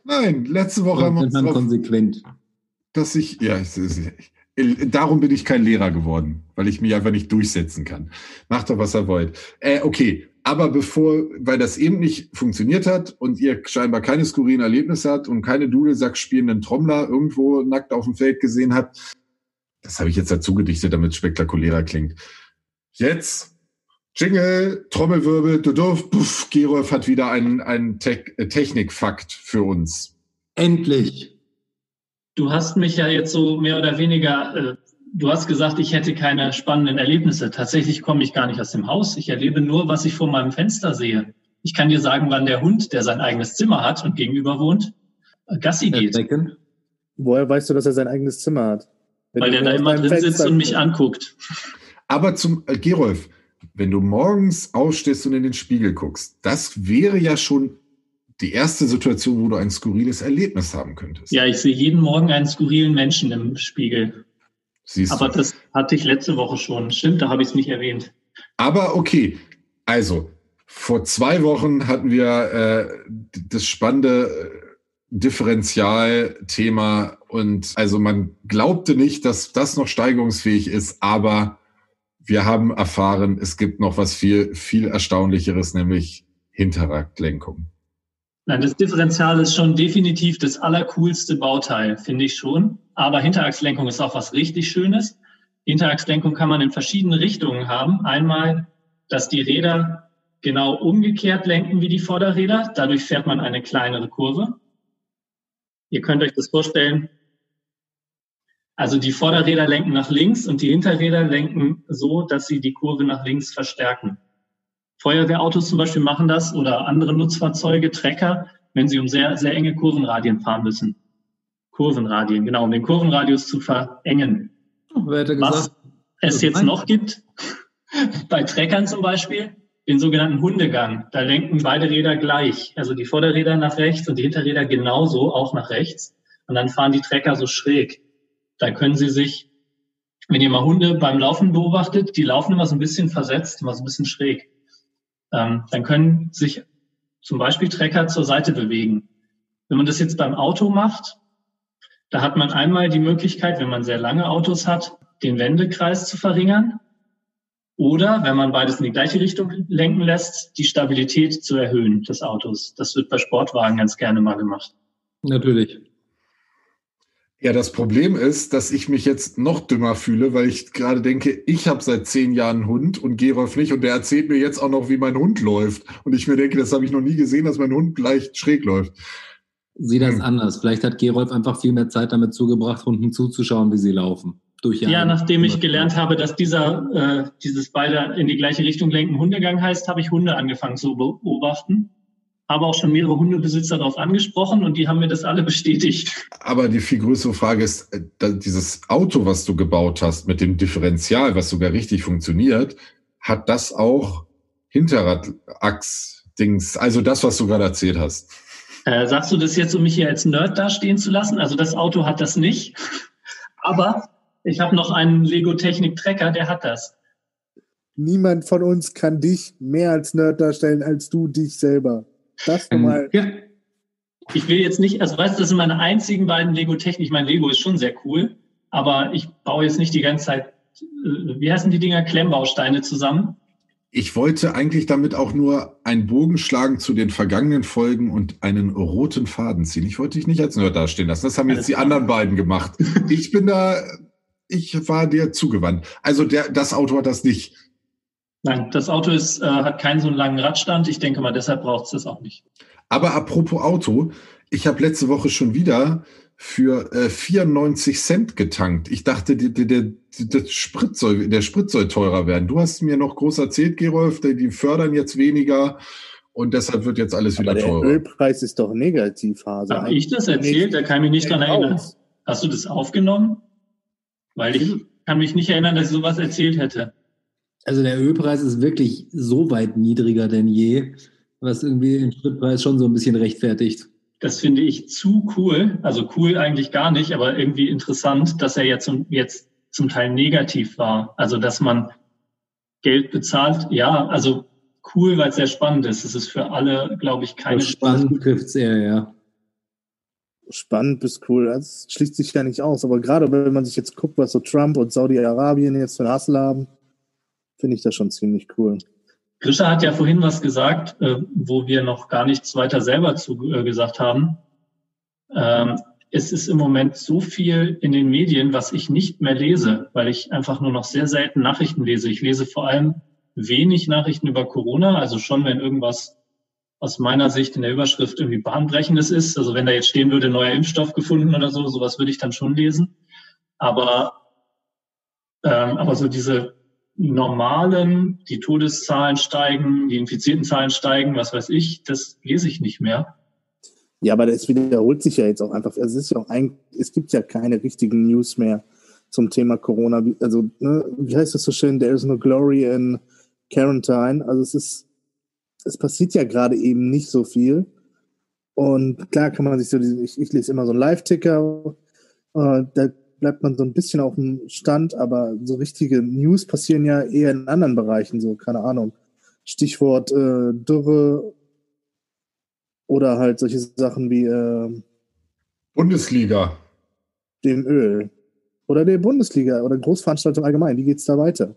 Nein, letzte Woche haben wir uns drauf, konsequent. dass ich, ja, ist, ich, darum bin ich kein Lehrer geworden, weil ich mich einfach nicht durchsetzen kann. Macht doch, was ihr wollt. Äh, okay, aber bevor, weil das eben nicht funktioniert hat und ihr scheinbar keine skurrilen Erlebnisse habt und keine Dudelsack spielenden Trommler irgendwo nackt auf dem Feld gesehen habt, das habe ich jetzt dazu gedichtet, damit es spektakulärer klingt. Jetzt Jingle, Trommelwirbel, du durf, puff, Gerolf hat wieder einen, einen Te äh, Technikfakt für uns. Endlich. Du hast mich ja jetzt so mehr oder weniger, äh, du hast gesagt, ich hätte keine spannenden Erlebnisse. Tatsächlich komme ich gar nicht aus dem Haus. Ich erlebe nur, was ich vor meinem Fenster sehe. Ich kann dir sagen, wann der Hund, der sein eigenes Zimmer hat und gegenüber wohnt, äh, Gassi geht, Erwecken. Woher weißt du, dass er sein eigenes Zimmer hat? Wenn weil der da immer drin sitzt Fenster und mich anguckt. Aber zum äh, Gerolf, wenn du morgens aufstehst und in den Spiegel guckst, das wäre ja schon die erste Situation, wo du ein skurriles Erlebnis haben könntest. Ja, ich sehe jeden Morgen einen skurrilen Menschen im Spiegel. Siehst Aber du. das hatte ich letzte Woche schon. Stimmt, da habe ich es nicht erwähnt. Aber okay, also vor zwei Wochen hatten wir äh, das spannende äh, Differentialthema und also man glaubte nicht, dass das noch steigerungsfähig ist, aber wir haben erfahren, es gibt noch was viel, viel erstaunlicheres, nämlich Hinterradlenkung. Nein, das Differential ist schon definitiv das allercoolste Bauteil, finde ich schon. Aber Hinterachslenkung ist auch was richtig Schönes. Hinterachslenkung kann man in verschiedene Richtungen haben. Einmal, dass die Räder genau umgekehrt lenken wie die Vorderräder. Dadurch fährt man eine kleinere Kurve. Ihr könnt euch das vorstellen. Also die Vorderräder lenken nach links und die Hinterräder lenken so, dass sie die Kurve nach links verstärken. Feuerwehrautos zum Beispiel machen das oder andere Nutzfahrzeuge, Trecker, wenn sie um sehr, sehr enge Kurvenradien fahren müssen. Kurvenradien, genau, um den Kurvenradius zu verengen. Wer hätte Was gesagt? es jetzt noch gibt, *laughs* bei Treckern zum Beispiel, den sogenannten Hundegang. Da lenken beide Räder gleich. Also die Vorderräder nach rechts und die Hinterräder genauso auch nach rechts. Und dann fahren die Trecker so schräg. Da können sie sich, wenn ihr mal Hunde beim Laufen beobachtet, die laufen immer so ein bisschen versetzt, immer so ein bisschen schräg. Ähm, dann können sich zum Beispiel Trecker zur Seite bewegen. Wenn man das jetzt beim Auto macht, da hat man einmal die Möglichkeit, wenn man sehr lange Autos hat, den Wendekreis zu verringern. Oder, wenn man beides in die gleiche Richtung lenken lässt, die Stabilität zu erhöhen des Autos. Das wird bei Sportwagen ganz gerne mal gemacht. Natürlich. Ja, das Problem ist, dass ich mich jetzt noch dümmer fühle, weil ich gerade denke, ich habe seit zehn Jahren einen Hund und Gerolf nicht und der erzählt mir jetzt auch noch, wie mein Hund läuft. Und ich mir denke, das habe ich noch nie gesehen, dass mein Hund leicht schräg läuft. Sieh das Hm. anders. Vielleicht hat Gerolf einfach viel mehr Zeit damit zugebracht, Hunden zuzuschauen, wie sie laufen. Durch Ja, nachdem ich gelernt habe, dass dieser, äh, dieses beide in die gleiche Richtung lenken Hundegang heißt, habe ich Hunde angefangen zu beobachten. Habe auch schon mehrere Hundebesitzer darauf angesprochen und die haben mir das alle *laughs* bestätigt. Aber die viel größere Frage ist, äh, dieses Auto, was du gebaut hast mit dem Differential, was sogar richtig funktioniert, hat das auch Hinterradachs-Dings, also das, was du gerade erzählt hast. Äh, sagst du das jetzt, um mich hier als Nerd dastehen zu lassen? Also das Auto hat das nicht. Aber ich habe noch einen Lego Technik Trecker, der hat das. Niemand von uns kann dich mehr als Nerd darstellen als du dich selber. Das nochmal. Ja, Ich will jetzt nicht, also weißt du, das sind meine einzigen beiden Lego Technik. Ich meine, Lego ist schon sehr cool, aber ich baue jetzt nicht die ganze Zeit, äh, wie heißen die Dinger, Klemmbausteine zusammen. Ich wollte eigentlich damit auch nur einen Bogen schlagen zu den vergangenen Folgen und einen roten Faden ziehen. Ich wollte dich nicht als Nerd dastehen lassen. Das haben jetzt Alles die anderen beiden gemacht. *laughs* Ich bin da, ich war dir zugewandt. Also der, das Auto hat das nicht. Nein, das Auto ist, äh, hat keinen so einen langen Radstand. Ich denke mal, deshalb braucht es das auch nicht. Aber apropos Auto, ich habe letzte Woche schon wieder für äh, 94 Cent getankt. Ich dachte, die, die, der, die, der, Sprit soll, der Sprit soll teurer werden. Du hast mir noch groß erzählt, Gerolf, die, die fördern jetzt weniger und deshalb wird jetzt alles wieder Aber der teurer. Ölpreis ist doch negativ, Hase. Habe ich das erzählt? Da kann ich mich nicht dran erinnern. Aus. Hast du das aufgenommen? Weil ich kann mich nicht erinnern, dass ich sowas erzählt hätte. Also der Ölpreis ist wirklich so weit niedriger denn je, was irgendwie den Spritpreis schon so ein bisschen rechtfertigt. Das finde ich zu cool. Also cool eigentlich gar nicht, aber irgendwie interessant, dass er jetzt, jetzt zum Teil negativ war. Also dass man Geld bezahlt. Ja, also cool, weil es sehr spannend ist. Es ist für alle, glaube ich, keine Das spannend trifft es eher, ja. Spannend bis cool. Das schließt sich ja nicht aus. Aber gerade wenn man sich jetzt guckt, was so Trump und Saudi-Arabien jetzt für einen Hassel haben, finde ich das schon ziemlich cool. Grisha hat ja vorhin was gesagt, äh, wo wir noch gar nichts weiter selber zu äh, gesagt haben. Ähm, es ist im Moment so viel in den Medien, was ich nicht mehr lese, weil ich einfach nur noch sehr selten Nachrichten lese. Ich lese vor allem wenig Nachrichten über Corona, also schon, wenn irgendwas aus meiner Sicht in der Überschrift irgendwie bahnbrechendes ist. Also wenn da jetzt stehen würde, neuer Impfstoff gefunden oder so, sowas würde ich dann schon lesen. Aber, ähm, aber so diese normalen, die Todeszahlen steigen, die infizierten Zahlen steigen, was weiß ich, das lese ich nicht mehr. Ja, aber das wiederholt sich ja jetzt auch einfach. Es ist ja auch ein, es gibt ja keine richtigen News mehr zum Thema Corona. Also, ne, wie heißt das so schön? There is no glory in quarantine. Also es ist, es passiert ja gerade eben nicht so viel. Und klar kann man sich so, ich, ich lese immer so einen Live-Ticker, äh, da bleibt man so ein bisschen auf dem Stand, aber so richtige News passieren ja eher in anderen Bereichen, so, keine Ahnung. Stichwort äh, Dürre oder halt solche Sachen wie äh, Bundesliga. dem Öl. Oder der Bundesliga oder Großveranstaltung allgemein. Wie geht's da weiter?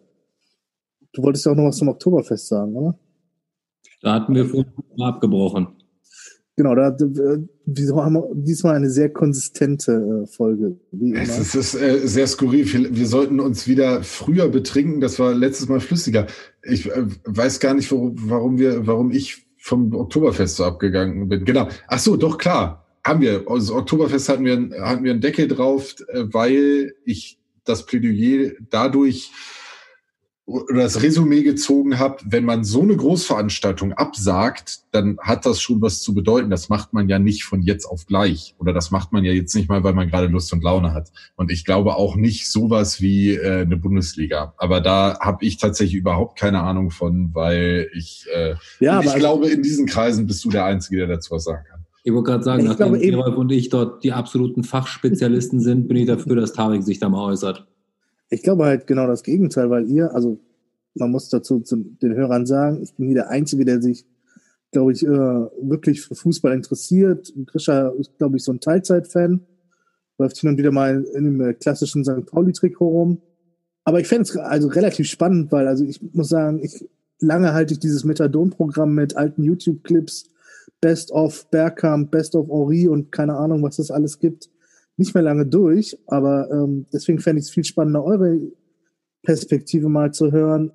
Du wolltest ja auch noch was zum Oktoberfest sagen, oder? Da hatten wir vorhin abgebrochen. Genau, da äh, wir haben wir diesmal eine sehr konsistente äh, Folge. Es ist, es ist äh, sehr skurril. Wir sollten uns wieder früher betrinken. Das war letztes Mal flüssiger. Ich äh, weiß gar nicht, warum, warum wir, warum ich vom Oktoberfest so abgegangen bin. Genau. Ach so, doch klar. Haben wir. Also Oktoberfest hatten wir, hatten wir einen Deckel drauf, äh, weil ich das Plädoyer dadurch oder das Resümee gezogen habe, wenn man so eine Großveranstaltung absagt, dann hat das schon was zu bedeuten. Das macht man ja nicht von jetzt auf gleich. Oder das macht man ja jetzt nicht mal, weil man gerade Lust und Laune hat. Und ich glaube auch nicht sowas wie äh, eine Bundesliga. Aber da habe ich tatsächlich überhaupt keine Ahnung von, weil ich, äh, ja, ich aber glaube, in diesen Kreisen bist du der Einzige, der dazu was sagen kann. Ich wollte gerade sagen, Ich nachdem Gerolf und ich dort die absoluten Fachspezialisten sind, bin ich dafür, dass Tarek sich da mal äußert. Ich glaube halt genau das Gegenteil, weil ihr, also man muss dazu zu den Hörern sagen, ich bin hier der Einzige, der sich, glaube ich, äh, wirklich für Fußball interessiert. Grisha ist, glaube ich, so ein Teilzeitfan, läuft hin und wieder mal in dem äh, klassischen St. Pauli-Trikot rum. Aber ich fände es also relativ spannend, weil also ich muss sagen, ich lange halte ich dieses Methadon-Programm mit alten YouTube-Clips, Best of Bergkamp, Best of Henri und keine Ahnung, was es alles gibt, nicht mehr lange durch. Aber ähm, deswegen fände ich es viel spannender, eure Perspektive mal zu hören.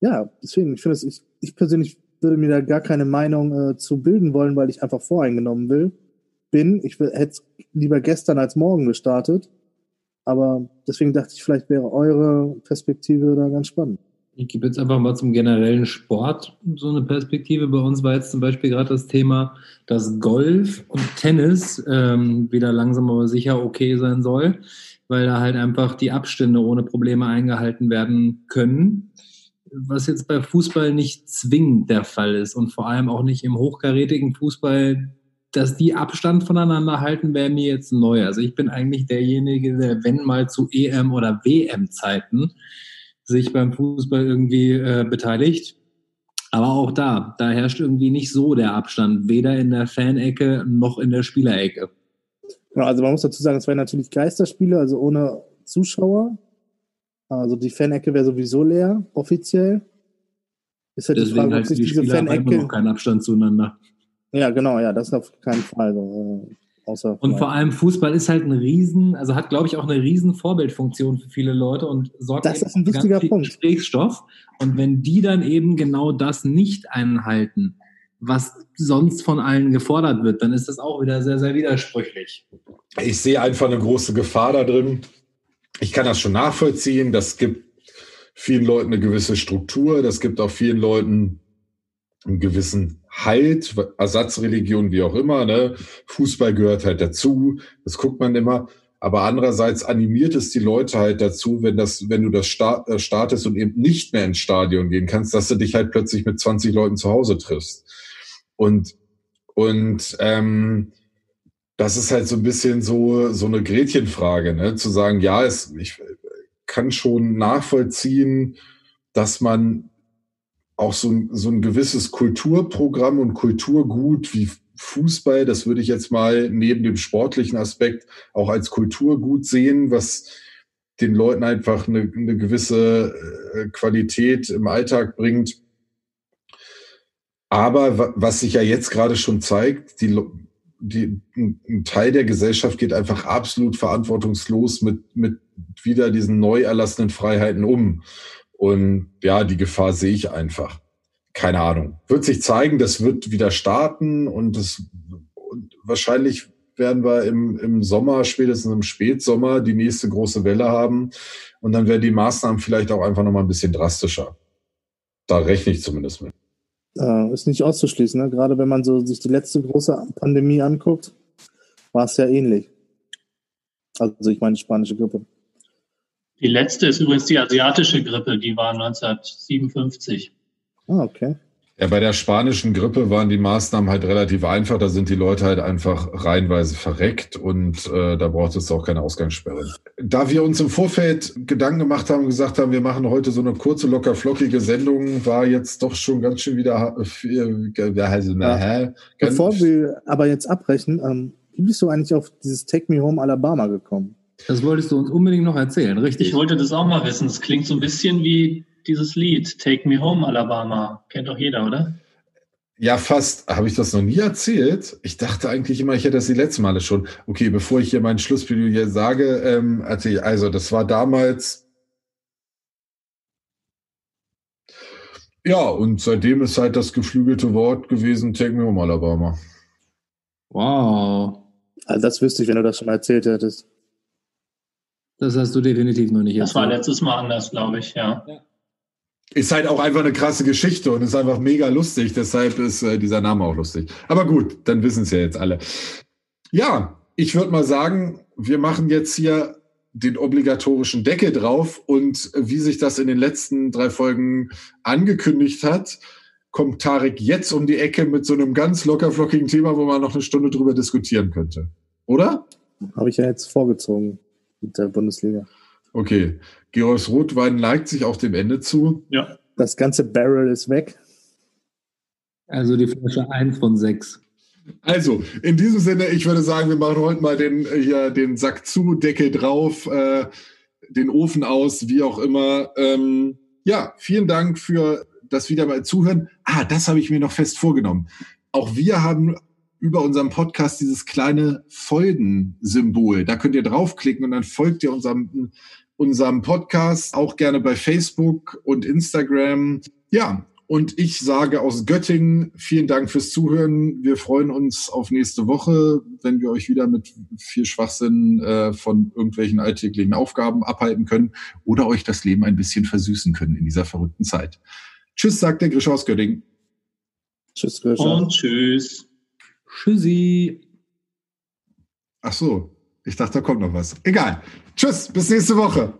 Ja, deswegen, ich finde es, ich, ich persönlich würde mir da gar keine Meinung äh, zu bilden wollen, weil ich einfach voreingenommen will, bin. Ich hätte lieber gestern als morgen gestartet. Aber deswegen dachte ich, vielleicht wäre eure Perspektive da ganz spannend. Ich gebe jetzt einfach mal zum generellen Sport so eine Perspektive. Bei uns war jetzt zum Beispiel gerade das Thema, dass Golf und Tennis ähm, wieder langsam aber sicher okay sein soll, weil da halt einfach die Abstände ohne Probleme eingehalten werden können. Was jetzt bei Fußball nicht zwingend der Fall ist und vor allem auch nicht im hochkarätigen Fußball, dass die Abstand voneinander halten, wäre mir jetzt neu. Also ich bin eigentlich derjenige, der, wenn mal zu EM- oder WM-Zeiten, sich beim Fußball irgendwie äh, beteiligt. Aber auch da, da herrscht irgendwie nicht so der Abstand, weder in der Fanecke noch in der Spielerecke. Genau, also man muss dazu sagen, es wären natürlich Geisterspiele, also ohne Zuschauer. Also die Fanecke wäre sowieso leer, offiziell. Ist halt die Deswegen Frage, ob sich die diese Spieler Fanecke. noch keinen Abstand zueinander. Ja, genau, ja, das auf keinen Fall. Außer Und vor allem Fußball ist halt ein Riesen, also hat, glaube ich, auch eine riesen Vorbildfunktion für viele Leute und sorgt Das ist ein für wichtiger ganz viel Punkt. Gesprächsstoff. Und wenn die dann eben genau das nicht einhalten, was sonst von allen gefordert wird, dann ist das auch wieder sehr, sehr widersprüchlich. Ich sehe einfach eine große Gefahr da drin. Ich kann das schon nachvollziehen. Das gibt vielen Leuten eine gewisse Struktur. Das gibt auch vielen Leuten einen gewissen Halt, Ersatzreligion, wie auch immer. Ne? Fußball gehört halt dazu, das guckt man immer. Aber andererseits animiert es die Leute halt dazu, wenn das, wenn du das äh, startest und eben nicht mehr ins Stadion gehen kannst, dass du dich halt plötzlich mit 20 Leuten zu Hause triffst. Und und ähm, das ist halt so ein bisschen so so eine Gretchenfrage, ne? zu sagen, ja, es, ich kann schon nachvollziehen, dass man auch so, so ein gewisses Kulturprogramm und Kulturgut wie Fußball, das würde ich jetzt mal neben dem sportlichen Aspekt auch als Kulturgut sehen, was den Leuten einfach eine, eine gewisse äh, Qualität im Alltag bringt. Aber was sich ja jetzt gerade schon zeigt, die, die, ein Teil der Gesellschaft geht einfach absolut verantwortungslos mit, mit wieder diesen neu erlassenen Freiheiten um. Und ja, die Gefahr sehe ich einfach. Keine Ahnung. Wird sich zeigen, das wird wieder starten und das und wahrscheinlich werden wir im, im Sommer, spätestens im Spätsommer, die nächste große Welle haben. Und dann werden die Maßnahmen vielleicht auch einfach nochmal ein bisschen drastischer. Da rechne ich zumindest mit. Äh, ist nicht auszuschließen. Ne? Gerade wenn man so sich die letzte große Pandemie anguckt, war es ja ähnlich. Also ich meine die spanische Grippe. Die letzte ist übrigens die asiatische Grippe, die war 1957. Ah, okay. Ja, bei der spanischen Grippe waren die Maßnahmen halt relativ einfach. Da sind die Leute halt einfach reihenweise verreckt und äh, da braucht es auch keine Ausgangssperre. Da wir uns im Vorfeld Gedanken gemacht haben und gesagt haben, wir machen heute so eine kurze, locker flockige Sendung, war jetzt doch schon ganz schön wieder viel, ja, also, na, ja. Bevor wir aber jetzt abbrechen, ähm, wie bist du eigentlich auf dieses Take Me Home Alabama gekommen? Das wolltest du uns unbedingt noch erzählen, richtig? Ich wollte das auch mal wissen. Es klingt so ein bisschen wie dieses Lied, Take Me Home Alabama. Kennt doch jeder, oder? Ja, fast. Habe ich das noch nie erzählt? Ich dachte eigentlich immer, ich hätte das die letzten Male schon. Okay, bevor ich hier mein Schlussvideo hier sage, ähm, erzähl, also das war damals. Ja, und seitdem ist halt das geflügelte Wort gewesen, Take Me Home Alabama. Wow. Also das wüsste ich, wenn du das schon erzählt hättest. Das hast du definitiv noch nicht erzählt. Das war letztes Mal anders, glaube ich, ja. ja. Ist halt auch einfach eine krasse Geschichte und ist einfach mega lustig. Deshalb ist äh, dieser Name auch lustig. Aber gut, dann wissen es ja jetzt alle. Ja, ich würde mal sagen, wir machen jetzt hier den obligatorischen Deckel drauf und wie sich das in den letzten drei Folgen angekündigt hat, kommt Tarek jetzt um die Ecke mit so einem ganz lockerflockigen Thema, wo man noch eine Stunde drüber diskutieren könnte. Oder? Habe ich ja jetzt vorgezogen mit der Bundesliga. Okay. Georgs Rotwein neigt sich auch dem Ende zu. Ja. Das ganze Barrel ist weg. Also die Flasche 1 von 6. Also, in diesem Sinne, ich würde sagen, wir machen heute mal den, hier den Sack zu, Deckel drauf, äh, den Ofen aus, wie auch immer. Ähm, ja, vielen Dank für das wieder mal zuhören. Ah, das habe ich mir noch fest vorgenommen. Auch wir haben über unseren Podcast dieses kleine Folgen-Symbol. Da könnt ihr draufklicken und dann folgt ihr unserem unserem Podcast, auch gerne bei Facebook und Instagram. Ja, und ich sage aus Göttingen vielen Dank fürs Zuhören. Wir freuen uns auf nächste Woche, wenn wir euch wieder mit viel Schwachsinn äh, von irgendwelchen alltäglichen Aufgaben abhalten können oder euch das Leben ein bisschen versüßen können in dieser verrückten Zeit. Tschüss, sagt der Grischer aus Göttingen. Tschüss, Grischer. Und tschüss. Tschüssi. Ach so, ich dachte, da kommt noch was. Egal. Tschüss, bis nächste Woche.